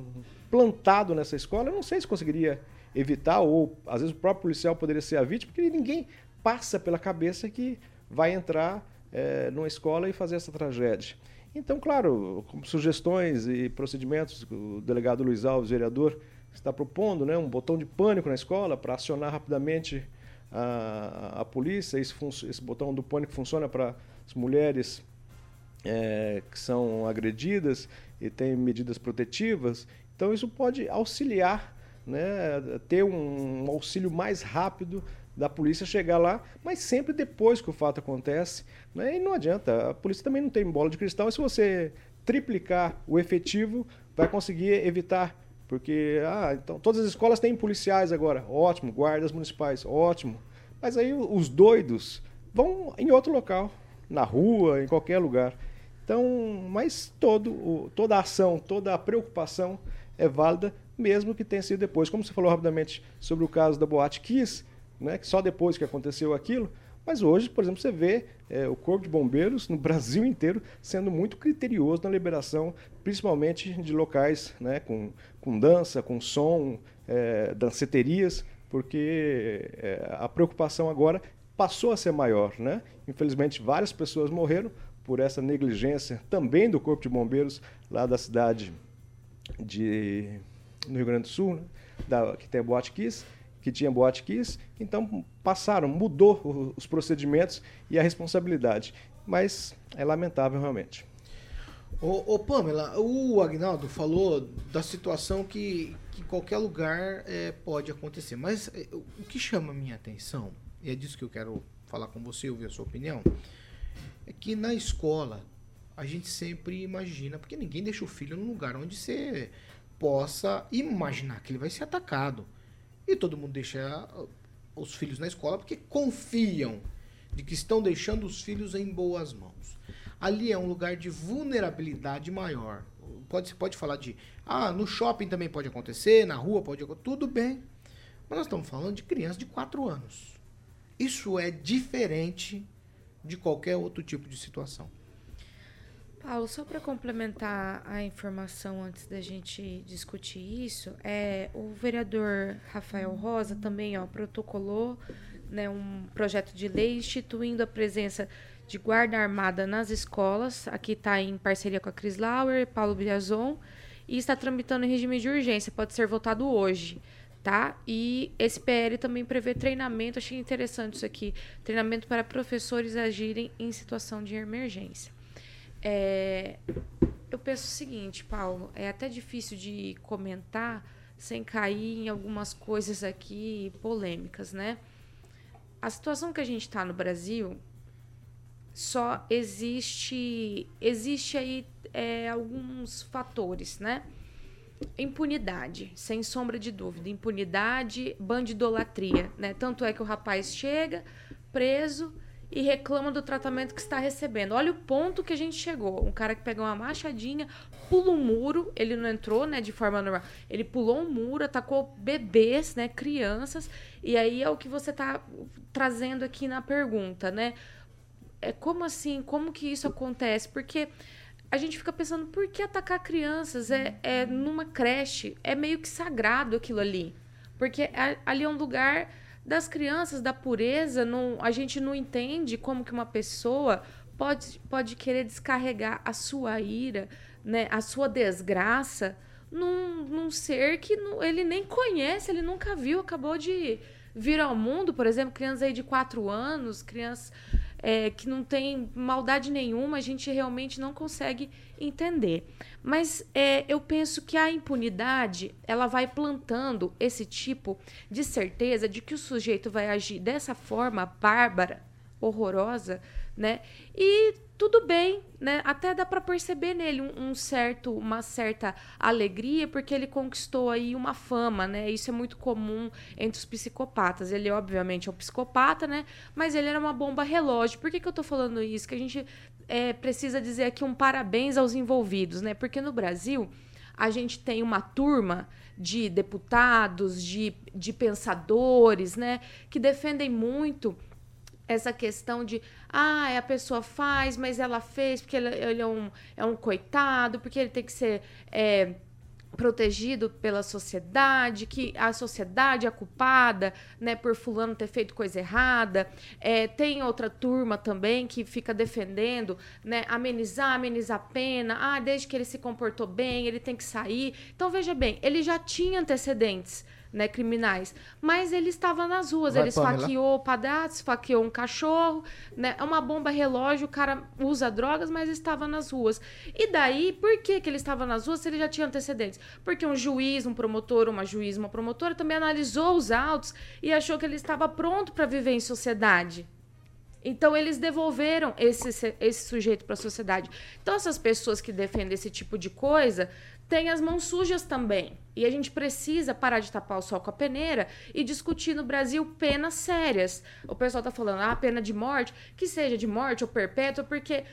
plantado nessa escola, eu não sei se conseguiria evitar, ou às vezes o próprio policial poderia ser a vítima, porque ninguém passa pela cabeça que vai entrar é, numa escola e fazer essa tragédia. Então, claro, sugestões e procedimentos, o delegado Luiz Alves, vereador, está propondo né, um botão de pânico na escola para acionar rapidamente a, a polícia. Esse, esse, botão do pânico funciona para as mulheres é, que são agredidas e têm medidas protetivas. Então, isso pode auxiliar, né, ter um, um auxílio mais rápido da polícia chegar lá, mas sempre depois que o fato acontece. Né? E não adianta, a polícia também não tem bola de cristal, e se você triplicar o efetivo, vai conseguir evitar. Porque, ah, então todas as escolas têm policiais agora, ótimo, guardas municipais, ótimo. Mas aí os doidos vão em outro local, na rua, em qualquer lugar. Então, mas todo, toda a ação, toda a preocupação é válida, mesmo que tenha sido depois. Como você falou rapidamente sobre o caso da Boate Kiss, né, que só depois que aconteceu aquilo. Mas hoje, por exemplo, você vê é, o Corpo de Bombeiros no Brasil inteiro sendo muito criterioso na liberação, principalmente de locais né, com, com dança, com som, é, danceterias, porque é, a preocupação agora passou a ser maior. Né? Infelizmente, várias pessoas morreram por essa negligência também do Corpo de Bombeiros lá da cidade de, no Rio Grande do Sul, né? da, que tem Boate Kiss que tinha Boate Kiss, então passaram, mudou os procedimentos e a responsabilidade. Mas é lamentável realmente. Ô, ô Pamela, o Agnaldo falou da situação que, que qualquer lugar é, pode acontecer. Mas é, o que chama a minha atenção, e é disso que eu quero falar com você, ouvir a sua opinião, é que na escola a gente sempre imagina, porque ninguém deixa o filho num lugar onde você possa imaginar que ele vai ser atacado. E todo mundo deixa os filhos na escola porque confiam de que estão deixando os filhos em boas mãos. Ali é um lugar de vulnerabilidade maior. Pode, você pode falar de, ah, no shopping também pode acontecer, na rua pode acontecer, tudo bem. Mas nós estamos falando de criança de 4 anos. Isso é diferente de qualquer outro tipo de situação. Paulo, só para complementar a informação antes da gente discutir isso, é o vereador Rafael Rosa também ó, protocolou né, um projeto de lei instituindo a presença de guarda armada nas escolas. Aqui está em parceria com a Cris Lauer, Paulo Biazon, e está tramitando em regime de urgência. Pode ser votado hoje. Tá? E esse PL também prevê treinamento, achei interessante isso aqui, treinamento para professores agirem em situação de emergência. É, eu penso o seguinte, Paulo, é até difícil de comentar sem cair em algumas coisas aqui polêmicas, né? A situação que a gente está no Brasil só existe existe aí é, alguns fatores, né? Impunidade, sem sombra de dúvida. Impunidade, bandidolatria, né? Tanto é que o rapaz chega preso e reclama do tratamento que está recebendo. Olha o ponto que a gente chegou. Um cara que pegou uma machadinha, pula um muro, ele não entrou, né, de forma normal. Ele pulou um muro, atacou bebês, né, crianças, e aí é o que você está trazendo aqui na pergunta, né? É como assim? Como que isso acontece? Porque a gente fica pensando, por que atacar crianças? É, é numa creche, é meio que sagrado aquilo ali. Porque ali é um lugar das crianças, da pureza, não, a gente não entende como que uma pessoa pode, pode querer descarregar a sua ira, né, a sua desgraça num, num ser que não, ele nem conhece, ele nunca viu, acabou de vir ao mundo, por exemplo, crianças aí de 4 anos, crianças é, que não tem maldade nenhuma, a gente realmente não consegue entender. Mas é, eu penso que a impunidade ela vai plantando esse tipo de certeza de que o sujeito vai agir dessa forma bárbara, horrorosa, né? E tudo bem, né? Até dá para perceber nele um, um, certo, uma certa alegria, porque ele conquistou aí uma fama, né? Isso é muito comum entre os psicopatas. Ele, obviamente, é um psicopata, né? Mas ele era uma bomba relógio. Por que, que eu tô falando isso? Que a gente é, precisa dizer aqui um parabéns aos envolvidos, né? Porque no Brasil a gente tem uma turma de deputados, de, de pensadores, né, que defendem muito essa questão de ah, a pessoa faz, mas ela fez porque ele, é, um, é um coitado, porque ele tem que ser é, protegido pela sociedade, que a sociedade é culpada, né, por fulano ter feito coisa errada. É, tem outra turma também que fica defendendo, né, amenizar, amenizar a pena. Ah, desde que ele se comportou bem, ele tem que sair. Então veja bem, ele já tinha antecedentes né, criminais. Mas ele estava nas ruas, Vai, ele esfaqueou o padrasto, esfaqueou um cachorro, né? É uma bomba relógio, o cara usa drogas, mas estava nas ruas. E daí, por que, que ele estava nas ruas se ele já tinha antecedentes? Porque um juiz, um promotor, uma juíza, uma promotora também analisou os autos e achou que ele estava pronto para viver em sociedade. Então eles devolveram esse, esse sujeito para a sociedade. Então essas pessoas que defendem esse tipo de coisa têm as mãos sujas também. E a gente precisa parar de tapar o sol com a peneira e discutir no Brasil penas sérias. O pessoal tá falando, ah, pena de morte, que seja de morte ou perpétua, porque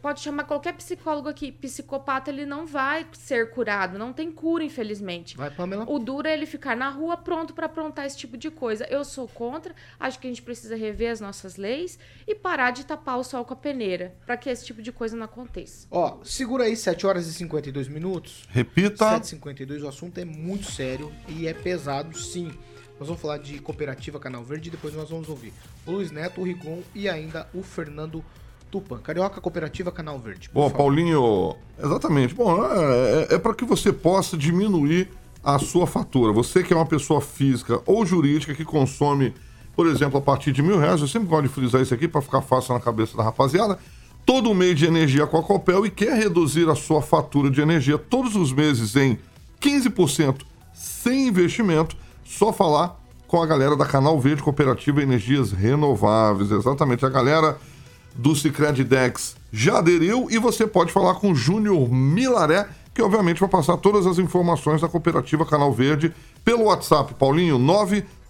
pode chamar qualquer psicólogo aqui, psicopata ele não vai ser curado, não tem cura, infelizmente. Vai, Pamela. O duro é ele ficar na rua pronto para aprontar esse tipo de coisa. Eu sou contra, acho que a gente precisa rever as nossas leis e parar de tapar o sol com a peneira, para que esse tipo de coisa não aconteça. Ó, segura aí 7 horas e 52 minutos. Repita. 7h52, o assunto é muito sério e é pesado, sim. Nós vamos falar de Cooperativa Canal Verde e depois nós vamos ouvir o Luiz Neto, o Rigon e ainda o Fernando Tupan. Carioca Cooperativa Canal Verde. Bom, favor. Paulinho, exatamente. Bom, é, é, para que você possa diminuir a sua fatura. Você que é uma pessoa física ou jurídica que consome, por exemplo, a partir de mil reais, eu sempre gosto de frisar isso aqui para ficar fácil na cabeça da rapaziada. Todo mês de energia com a Copel e quer reduzir a sua fatura de energia todos os meses em 15% sem investimento, só falar com a galera da Canal Verde Cooperativa Energias Renováveis. Exatamente, a galera do Cicred Dex já aderiu e você pode falar com o Júnior Milaré, que obviamente vai passar todas as informações da Cooperativa Canal Verde pelo WhatsApp, Paulinho,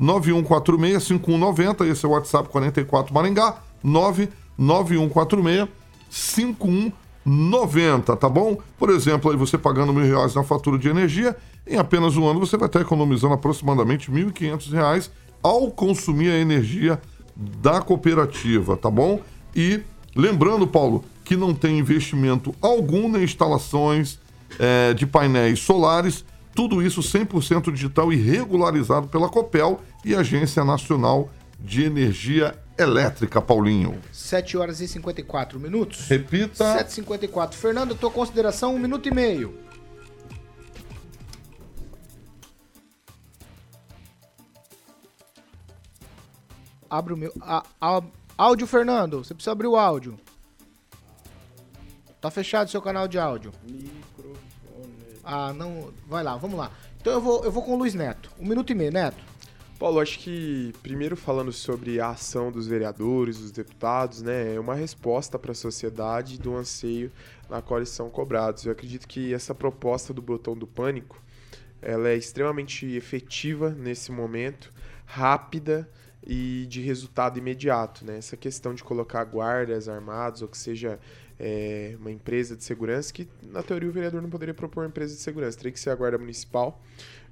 991465190, esse é o WhatsApp 44 Maringá, 991465190, tá bom? Por exemplo, aí você pagando mil reais na fatura de energia, em apenas um ano você vai estar economizando aproximadamente 1.500 reais ao consumir a energia da cooperativa, tá bom? E lembrando, Paulo, que não tem investimento algum em instalações eh, de painéis solares, tudo isso 100% digital e regularizado pela Copel e Agência Nacional de Energia Elétrica, Paulinho. 7 horas e 54 minutos. Repita. 7h54. Fernando, tua consideração, um minuto e meio. Abre o meu. a- a- áudio, Fernando. Você precisa abrir o áudio. Tá fechado o seu canal de áudio. Ah, não. Vai lá, vamos lá. Então eu vou, eu vou com o Luiz Neto. Um minuto e meio, Neto. Paulo, acho que primeiro falando sobre a ação dos vereadores, dos deputados, né, é uma resposta para a sociedade do anseio na qual eles são cobrados. Eu acredito que essa proposta do botão do pânico, ela é extremamente efetiva nesse momento, rápida e de resultado imediato, né? Essa questão de colocar guardas armados ou que seja é, uma empresa de segurança, que na teoria o vereador não poderia propor uma empresa de segurança, teria que ser a guarda municipal.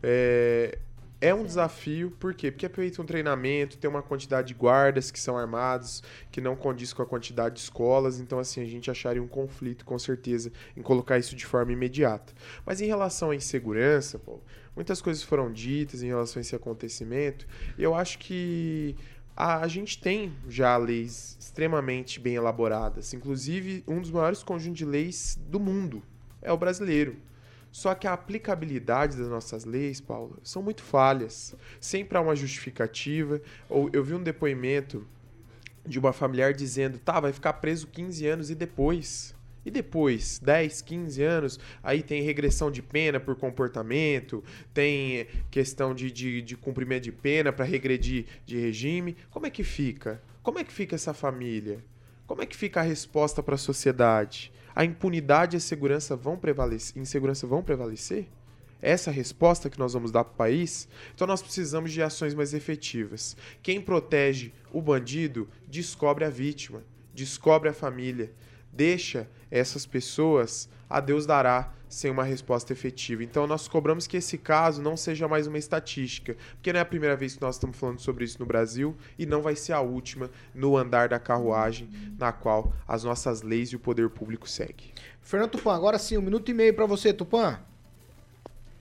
É, é um desafio, por quê? Porque é feito um treinamento, tem uma quantidade de guardas que são armados, que não condiz com a quantidade de escolas, então assim, a gente acharia um conflito, com certeza, em colocar isso de forma imediata. Mas em relação à insegurança, pô, muitas coisas foram ditas em relação a esse acontecimento, eu acho que a, a gente tem já leis extremamente bem elaboradas, inclusive um dos maiores conjuntos de leis do mundo é o brasileiro. Só que a aplicabilidade das nossas leis, Paulo, são muito falhas. Sempre há uma justificativa. Ou eu vi um depoimento de uma familiar dizendo: tá, vai ficar preso 15 anos e depois. E depois, 10, 15 anos, aí tem regressão de pena por comportamento, tem questão de, de, de cumprimento de pena para regredir de regime. Como é que fica? Como é que fica essa família? Como é que fica a resposta para a sociedade? A impunidade e a segurança vão prevalecer, insegurança vão prevalecer? Essa é a resposta que nós vamos dar para o país? Então nós precisamos de ações mais efetivas. Quem protege o bandido descobre a vítima, descobre a família, deixa essas pessoas a Deus dará, sem uma resposta efetiva. Então, nós cobramos que esse caso não seja mais uma estatística, porque não é a primeira vez que nós estamos falando sobre isso no Brasil e não vai ser a última no andar da carruagem na qual as nossas leis e o poder público seguem. Fernando Tupan, agora sim, um minuto e meio para você, Tupan.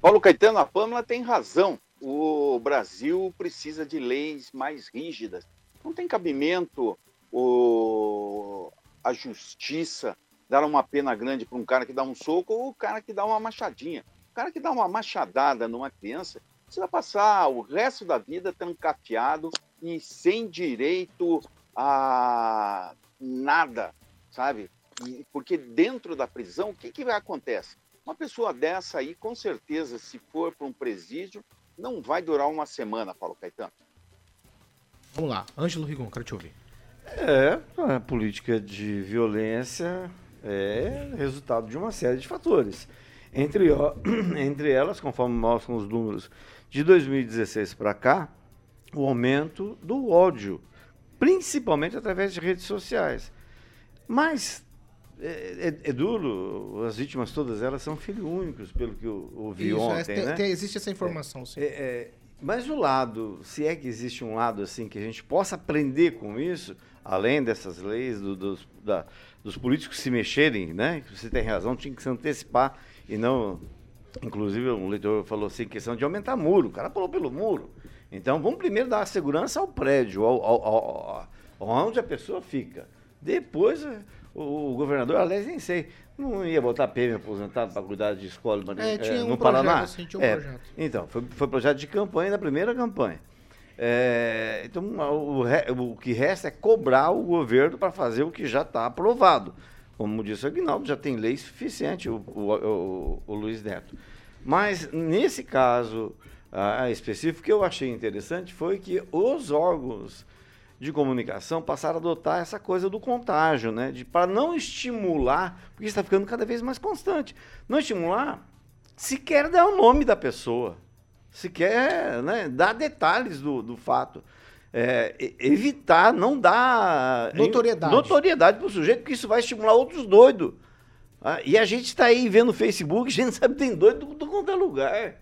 Paulo Caetano, a Pâmela tem razão. O Brasil precisa de leis mais rígidas. Não tem cabimento o... a justiça dar uma pena grande para um cara que dá um soco ou o cara que dá uma machadinha. O cara que dá uma machadada numa criança, você vai passar o resto da vida trancafiado e sem direito a nada, sabe? E, porque dentro da prisão, o que, que acontece? Uma pessoa dessa aí, com certeza, se for para um presídio, não vai durar uma semana, Paulo Caetano. Vamos lá, Ângelo Rigon, quero te ouvir. É, a política de violência é resultado de uma série de fatores. Entre, entre elas, conforme mostram os números de 2016 para cá, o aumento do ódio, principalmente através de redes sociais. Mas é, é, é, duro, as vítimas todas elas são filhos únicos, pelo que eu ouvi Isso, é, ontem. É, né? tem, existe essa informação, sim. É, mas o lado, se é que existe um lado assim que a gente possa aprender com isso, além dessas leis, do, dos, da, dos políticos se mexerem, né? Você tem razão, tinha que se antecipar e não. Inclusive, um leitor falou assim: questão de aumentar muro. O cara pulou pelo muro. Então, vamos primeiro dar segurança ao prédio, ao, ao, ao, ao onde a pessoa fica. Depois, o, o governador, aliás, nem sei, não ia botar PM aposentado para cuidar de escola é, um no projeto, Paraná? Assim, tinha um é, projeto. Então, foi, foi projeto de campanha, da primeira campanha. É, então, o, o, que resta é cobrar o governo para fazer o que já está aprovado. Como disse o Aguinaldo, já tem lei suficiente, o, o, o Luiz Neto. Mas, nesse caso ah, específico, que eu achei interessante foi que os órgãos de comunicação passaram a adotar essa coisa do contágio, né? Para não estimular, porque está ficando cada vez mais constante, não estimular sequer dar o nome da pessoa se quer né, dar detalhes do, do fato. É, evitar, não dar notoriedade, notoriedade para o sujeito, porque isso vai estimular outros doidos. Ah, e a gente está aí vendo no Facebook, a gente sabe que tem doido do qualquer lugar.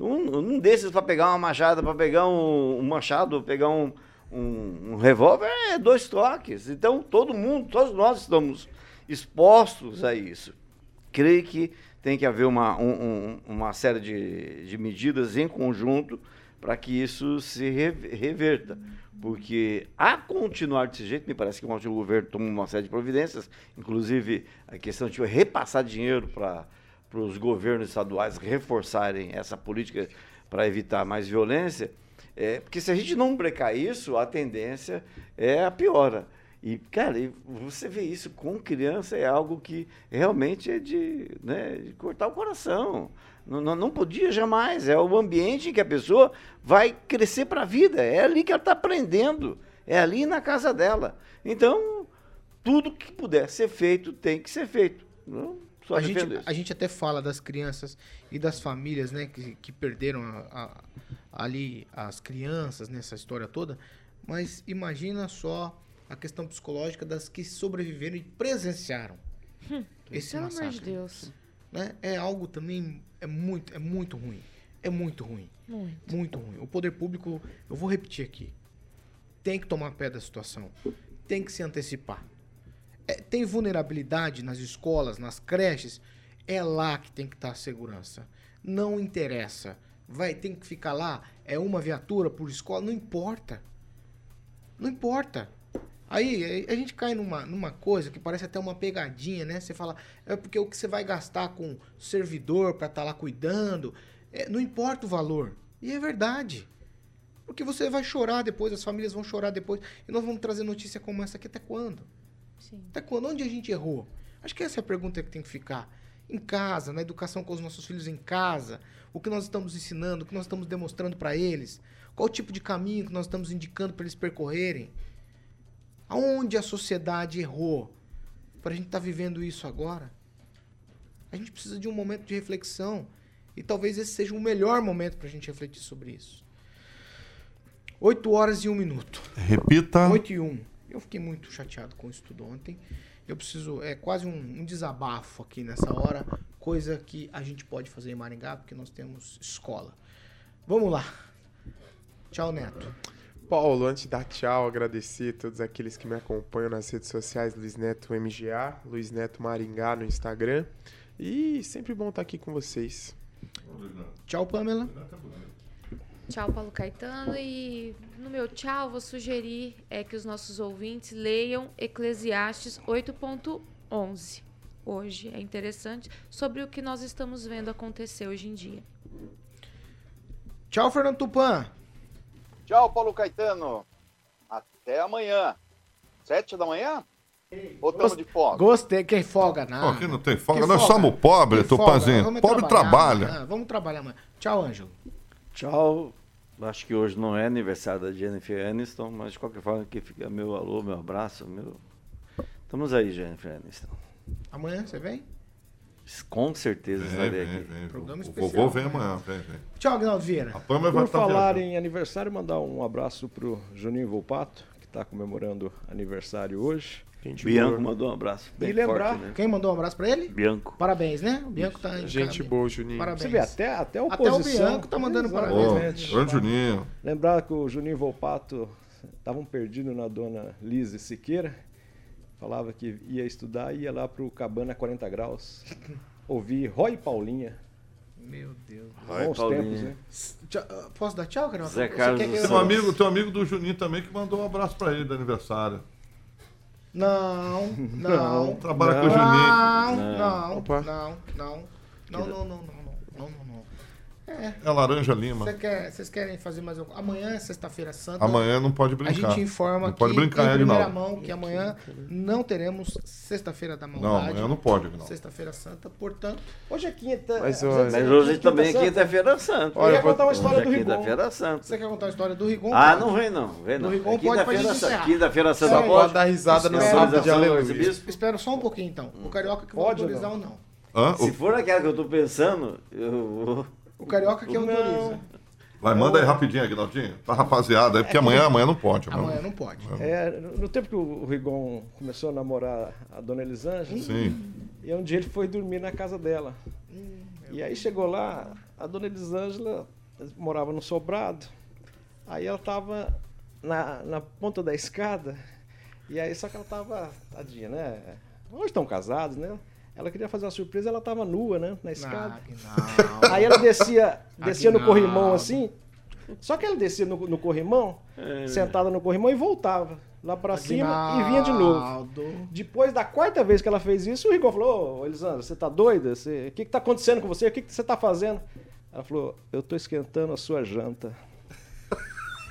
Um, um desses para pegar uma machada, para pegar um, um machado, pegar um, um, um revólver, é dois toques. Então todo mundo, todos nós estamos expostos a isso. Creio que tem que haver uma, um, uma série de, de medidas em conjunto para que isso se reverta. Porque a continuar desse jeito, me parece que o governo toma uma série de providências, inclusive a questão de repassar dinheiro para os governos estaduais reforçarem essa política para evitar mais violência. É, porque se a gente não brecar isso, a tendência é a piora. E, cara, você vê isso com criança é algo que realmente é de, né, de cortar o coração. Não, não, não, podia jamais. É o ambiente em que a pessoa vai crescer para a vida. É ali que ela está aprendendo. É ali na casa dela. Então, tudo que puder ser feito tem que ser feito. Não, a, gente, a gente até fala das crianças e das famílias né, que, que perderam a, a, ali as crianças nessa história toda. Mas imagina só a questão psicológica das que sobreviveram e presenciaram hum, esse pelo massacre. amor de Deus. Né? É algo também é muito é muito ruim. É muito ruim. Muito. Muito ruim. O poder público, eu vou repetir aqui, tem que tomar pé da situação. Tem que se antecipar. É, tem vulnerabilidade nas escolas, nas creches, é lá que tem que estar a segurança. Não interessa. Vai, tem que ficar lá, é uma viatura por escola, não importa. Não importa. Aí a gente cai numa, numa coisa que parece até uma pegadinha, né? Você fala, é porque o que você vai gastar com servidor para estar tá lá cuidando, é, não importa o valor. E é verdade. Porque você vai chorar depois, as famílias vão chorar depois. E nós vamos trazer notícia como essa aqui até quando? Sim. Até quando? Onde a gente errou? Acho que essa é a pergunta que tem que ficar. Em casa, na educação com os nossos filhos em casa. O que nós estamos ensinando, o que nós estamos demonstrando para eles. Qual o tipo de caminho que nós estamos indicando para eles percorrerem. Aonde a sociedade errou para a gente estar tá vivendo isso agora? A gente precisa de um momento de reflexão. E talvez esse seja o melhor momento para a gente refletir sobre isso. 8 horas e 1 minuto. Repita. 8 e 1. Eu fiquei muito chateado com isso tudo ontem. Eu preciso. É quase um, um desabafo aqui nessa hora coisa que a gente pode fazer em Maringá, porque nós temos escola. Vamos lá. Tchau, Neto. Paulo, antes de dar tchau, agradecer a todos aqueles que me acompanham nas redes sociais, Luiz Neto MGA, Luiz Neto Maringá no Instagram. E sempre bom estar aqui com vocês. Tchau, Pamela. Tchau, Paulo Caetano. E no meu tchau, vou sugerir é que os nossos ouvintes leiam Eclesiastes 8.11. Hoje é interessante sobre o que nós estamos vendo acontecer hoje em dia. Tchau, Fernando Tupan. Tchau, Paulo Caetano. Até amanhã. Sete da manhã? Ou estamos de folga? Gostei, quem folga não. Aqui não tem folga. Que Nós folga? somos pobres, Que. Vamos Pobre trabalha. amanhã, Vamos trabalhar amanhã. Tchau, Ângelo. Tchau. Acho que hoje não é aniversário da Jennifer Aniston, mas de qualquer forma aqui fica meu alô, meu abraço, meu. Estamos aí, Jennifer Aniston. Amanhã você vem? Com certeza Vem, estarei vem, aqui. Programa O especial. vovô vem amanhã, vem, vem. Tchau, Agnaldo Vieira. A Pamela vai Por falar viajando. em aniversário, mandar um abraço pro Juninho Volpato, que está comemorando aniversário hoje. Gente Bianco boa. mandou um abraço. Bem E lembrar- forte, né? Quem mandou um abraço pra ele? Bianco. Parabéns, né? O Bianco tá Gente boa, Juninho. Parabéns. Você vê, até, até Até o. Bianco tá mandando Exatamente. parabéns. Ô, grande Juninho. Lembrar que o Juninho Volpato estavam perdidos na dona Lise Siqueira. Falava que ia estudar e ia lá pro Cabana 40 Graus. Ouvir Roy Paulinha. Meu Deus. Roy Bons Paulinha. tempos, né? Ah, posso dar tchau, Carol? Zé Você Carlos quer que eu- Tem um amigo, tem um amigo do Juninho também que mandou um abraço pra ele do aniversário. Não, não. Trabalha Não. com o Juninho. Não, não, Opa. não, não. Não, não, não, não, não, não, não, não. É, É Laranja Lima. você quer, vocês querem fazer mais alguma Amanhã é sexta-feira santa. Amanhã não pode A brincar. gente informa Não que, pode brincar, em primeira Aguinaldo. mão, que amanhã não teremos sexta-feira da Não, maldade. amanhã não pode, Aguinaldo. Sexta-feira santa, portanto... Hoje é quinta. Mas, é, Mas hoje também é quinta-feira santa. Olha, Eu vou- contar uma história do é Rigon. quinta-feira santa. Você quer contar a história do Rigon? Ah, não vem não, vem não. No Rigon É pode gente quinta-feira santa. Pode. pode dar risada no Espera. sábado de do aleluia. Espera só um pouquinho, então. O Carioca que vai autorizar não? ou não? Hã? Se for aquela que eu tô pensando, eu vou. O Carioca que Não. autoriza. Vai, manda aí rapidinho, Aguinaldinho. Tá rapaziada aí, porque amanhã, amanhã não pode. Amanhã não pode. É, no no tempo que o Rigon começou a namorar a dona Elisângela, Sim. e um dia ele foi dormir na casa dela. Hum, E aí chegou lá, a dona Elisângela morava no sobrado. Aí ela tava na, na ponta da escada, e aí só que ela tava, tadinha, né? Hoje estão casados, né? Ela queria fazer uma surpresa, ela tava nua, né? Na escada. Aguinaldo. Aí ela descia, descia no corrimão assim. Só que ela descia no, no corrimão, sentada no corrimão e voltava lá pra cima e vinha de novo. Depois da quarta vez que ela fez isso, o Rigon falou: Ô, Elisandra, você tá doida? Você- O que, que tá acontecendo com você? O que, que você tá fazendo? Ela falou: Eu tô esquentando a sua janta.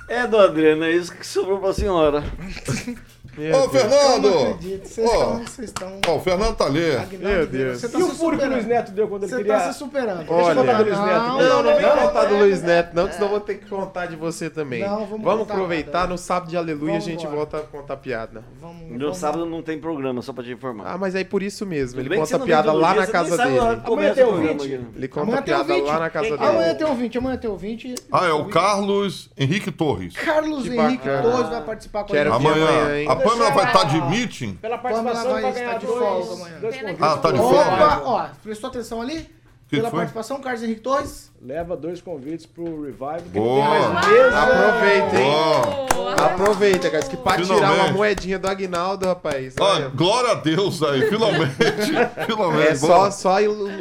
É, dona Adriana, é isso que sobrou pra senhora. Meu Ô, Deus. Fernando! Eu não acredito. Vocês Ó. estão. Vocês estão. Ó, o Fernando tá ali. Meu Deus. Você tá e o furo que o Luiz. Neto deu quando ele Você queria. tá se superando. Olha. Deixa eu contar do Luiz Neto. Não, Não, não vem contar do Luiz Neto, não, que senão eu vou ter que contar de você também. Não, vamos contar aproveitar, nada. no sábado de aleluia Vamos a gente embora. volta a contar piada. Vamos, No vamos- sábado não tem programa, só pra te informar. Ah, mas aí por isso mesmo, ele você conta piada lá na você casa dele. começa tem ouvinte. Ele conta Amanhã piada lá na casa Amanhã dele. tem ouvinte, amanhã tem ouvinte. Ah, é o Carlos Henrique Torres. Carlos Que Henrique. Torres vai participar com a gente. ver Amanhã. amanhã, hein? A Pamela vai estar de Ah. meeting? Pela participação vai vai estar de folga amanhã. Ah, tá de folga? Opa, ó, prestou atenção ali? Que Pela foi? participação, Carlos Henrique Torres. Leva dois convites pro Revive. que Boa. não tem mais mesa. Aproveita, hein? Ó, Aproveita, cara. Que pra tirar Finalmente. uma moedinha do Aguinaldo, rapaz. olha. glória a Deus aí, finalmente. finalmente. É só, Bora. só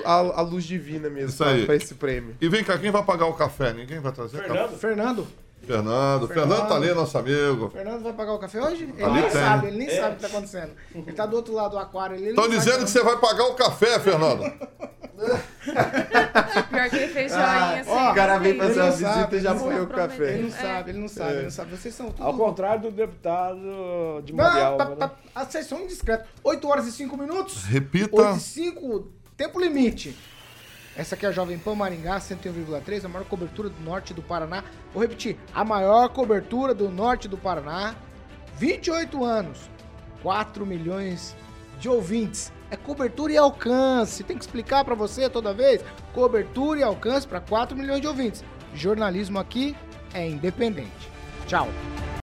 a, a- luz divina mesmo Isso pra, aí. pra esse prêmio. E vem cá, quem vai pagar o café? Ninguém vai trazer café? Fernando. Fernando. Fernando tá ali, nosso amigo. Fernando vai pagar o café hoje? Ele Ali nem tem. sabe, ele nem sabe o que tá acontecendo. Ele tá do outro lado do aquário. Ele Estão sabe dizendo que você vai pagar o café, Fernando. Pior que ele fez joinha assim. ó, O cara vem Ele fazer uma sabe, visita e já ele foi o Ele café. não sabe, ele não sabe, ele não sabe. Vocês são tudo... Ao contrário do deputado de Não, Marialva, tá, né? tá, ah, vocês são indiscretos. 8 horas e 5 minutos. Repita. 8 e 5, tempo limite. Essa aqui é a Jovem Pan Maringá, 101,3, a maior cobertura do norte do Paraná. Vou repetir, a maior cobertura do norte do Paraná. 28 anos, 4 milhões de ouvintes. É cobertura e alcance. Tem que explicar pra você toda vez. Cobertura e alcance para 4 milhões de ouvintes. Jornalismo aqui é independente. Tchau.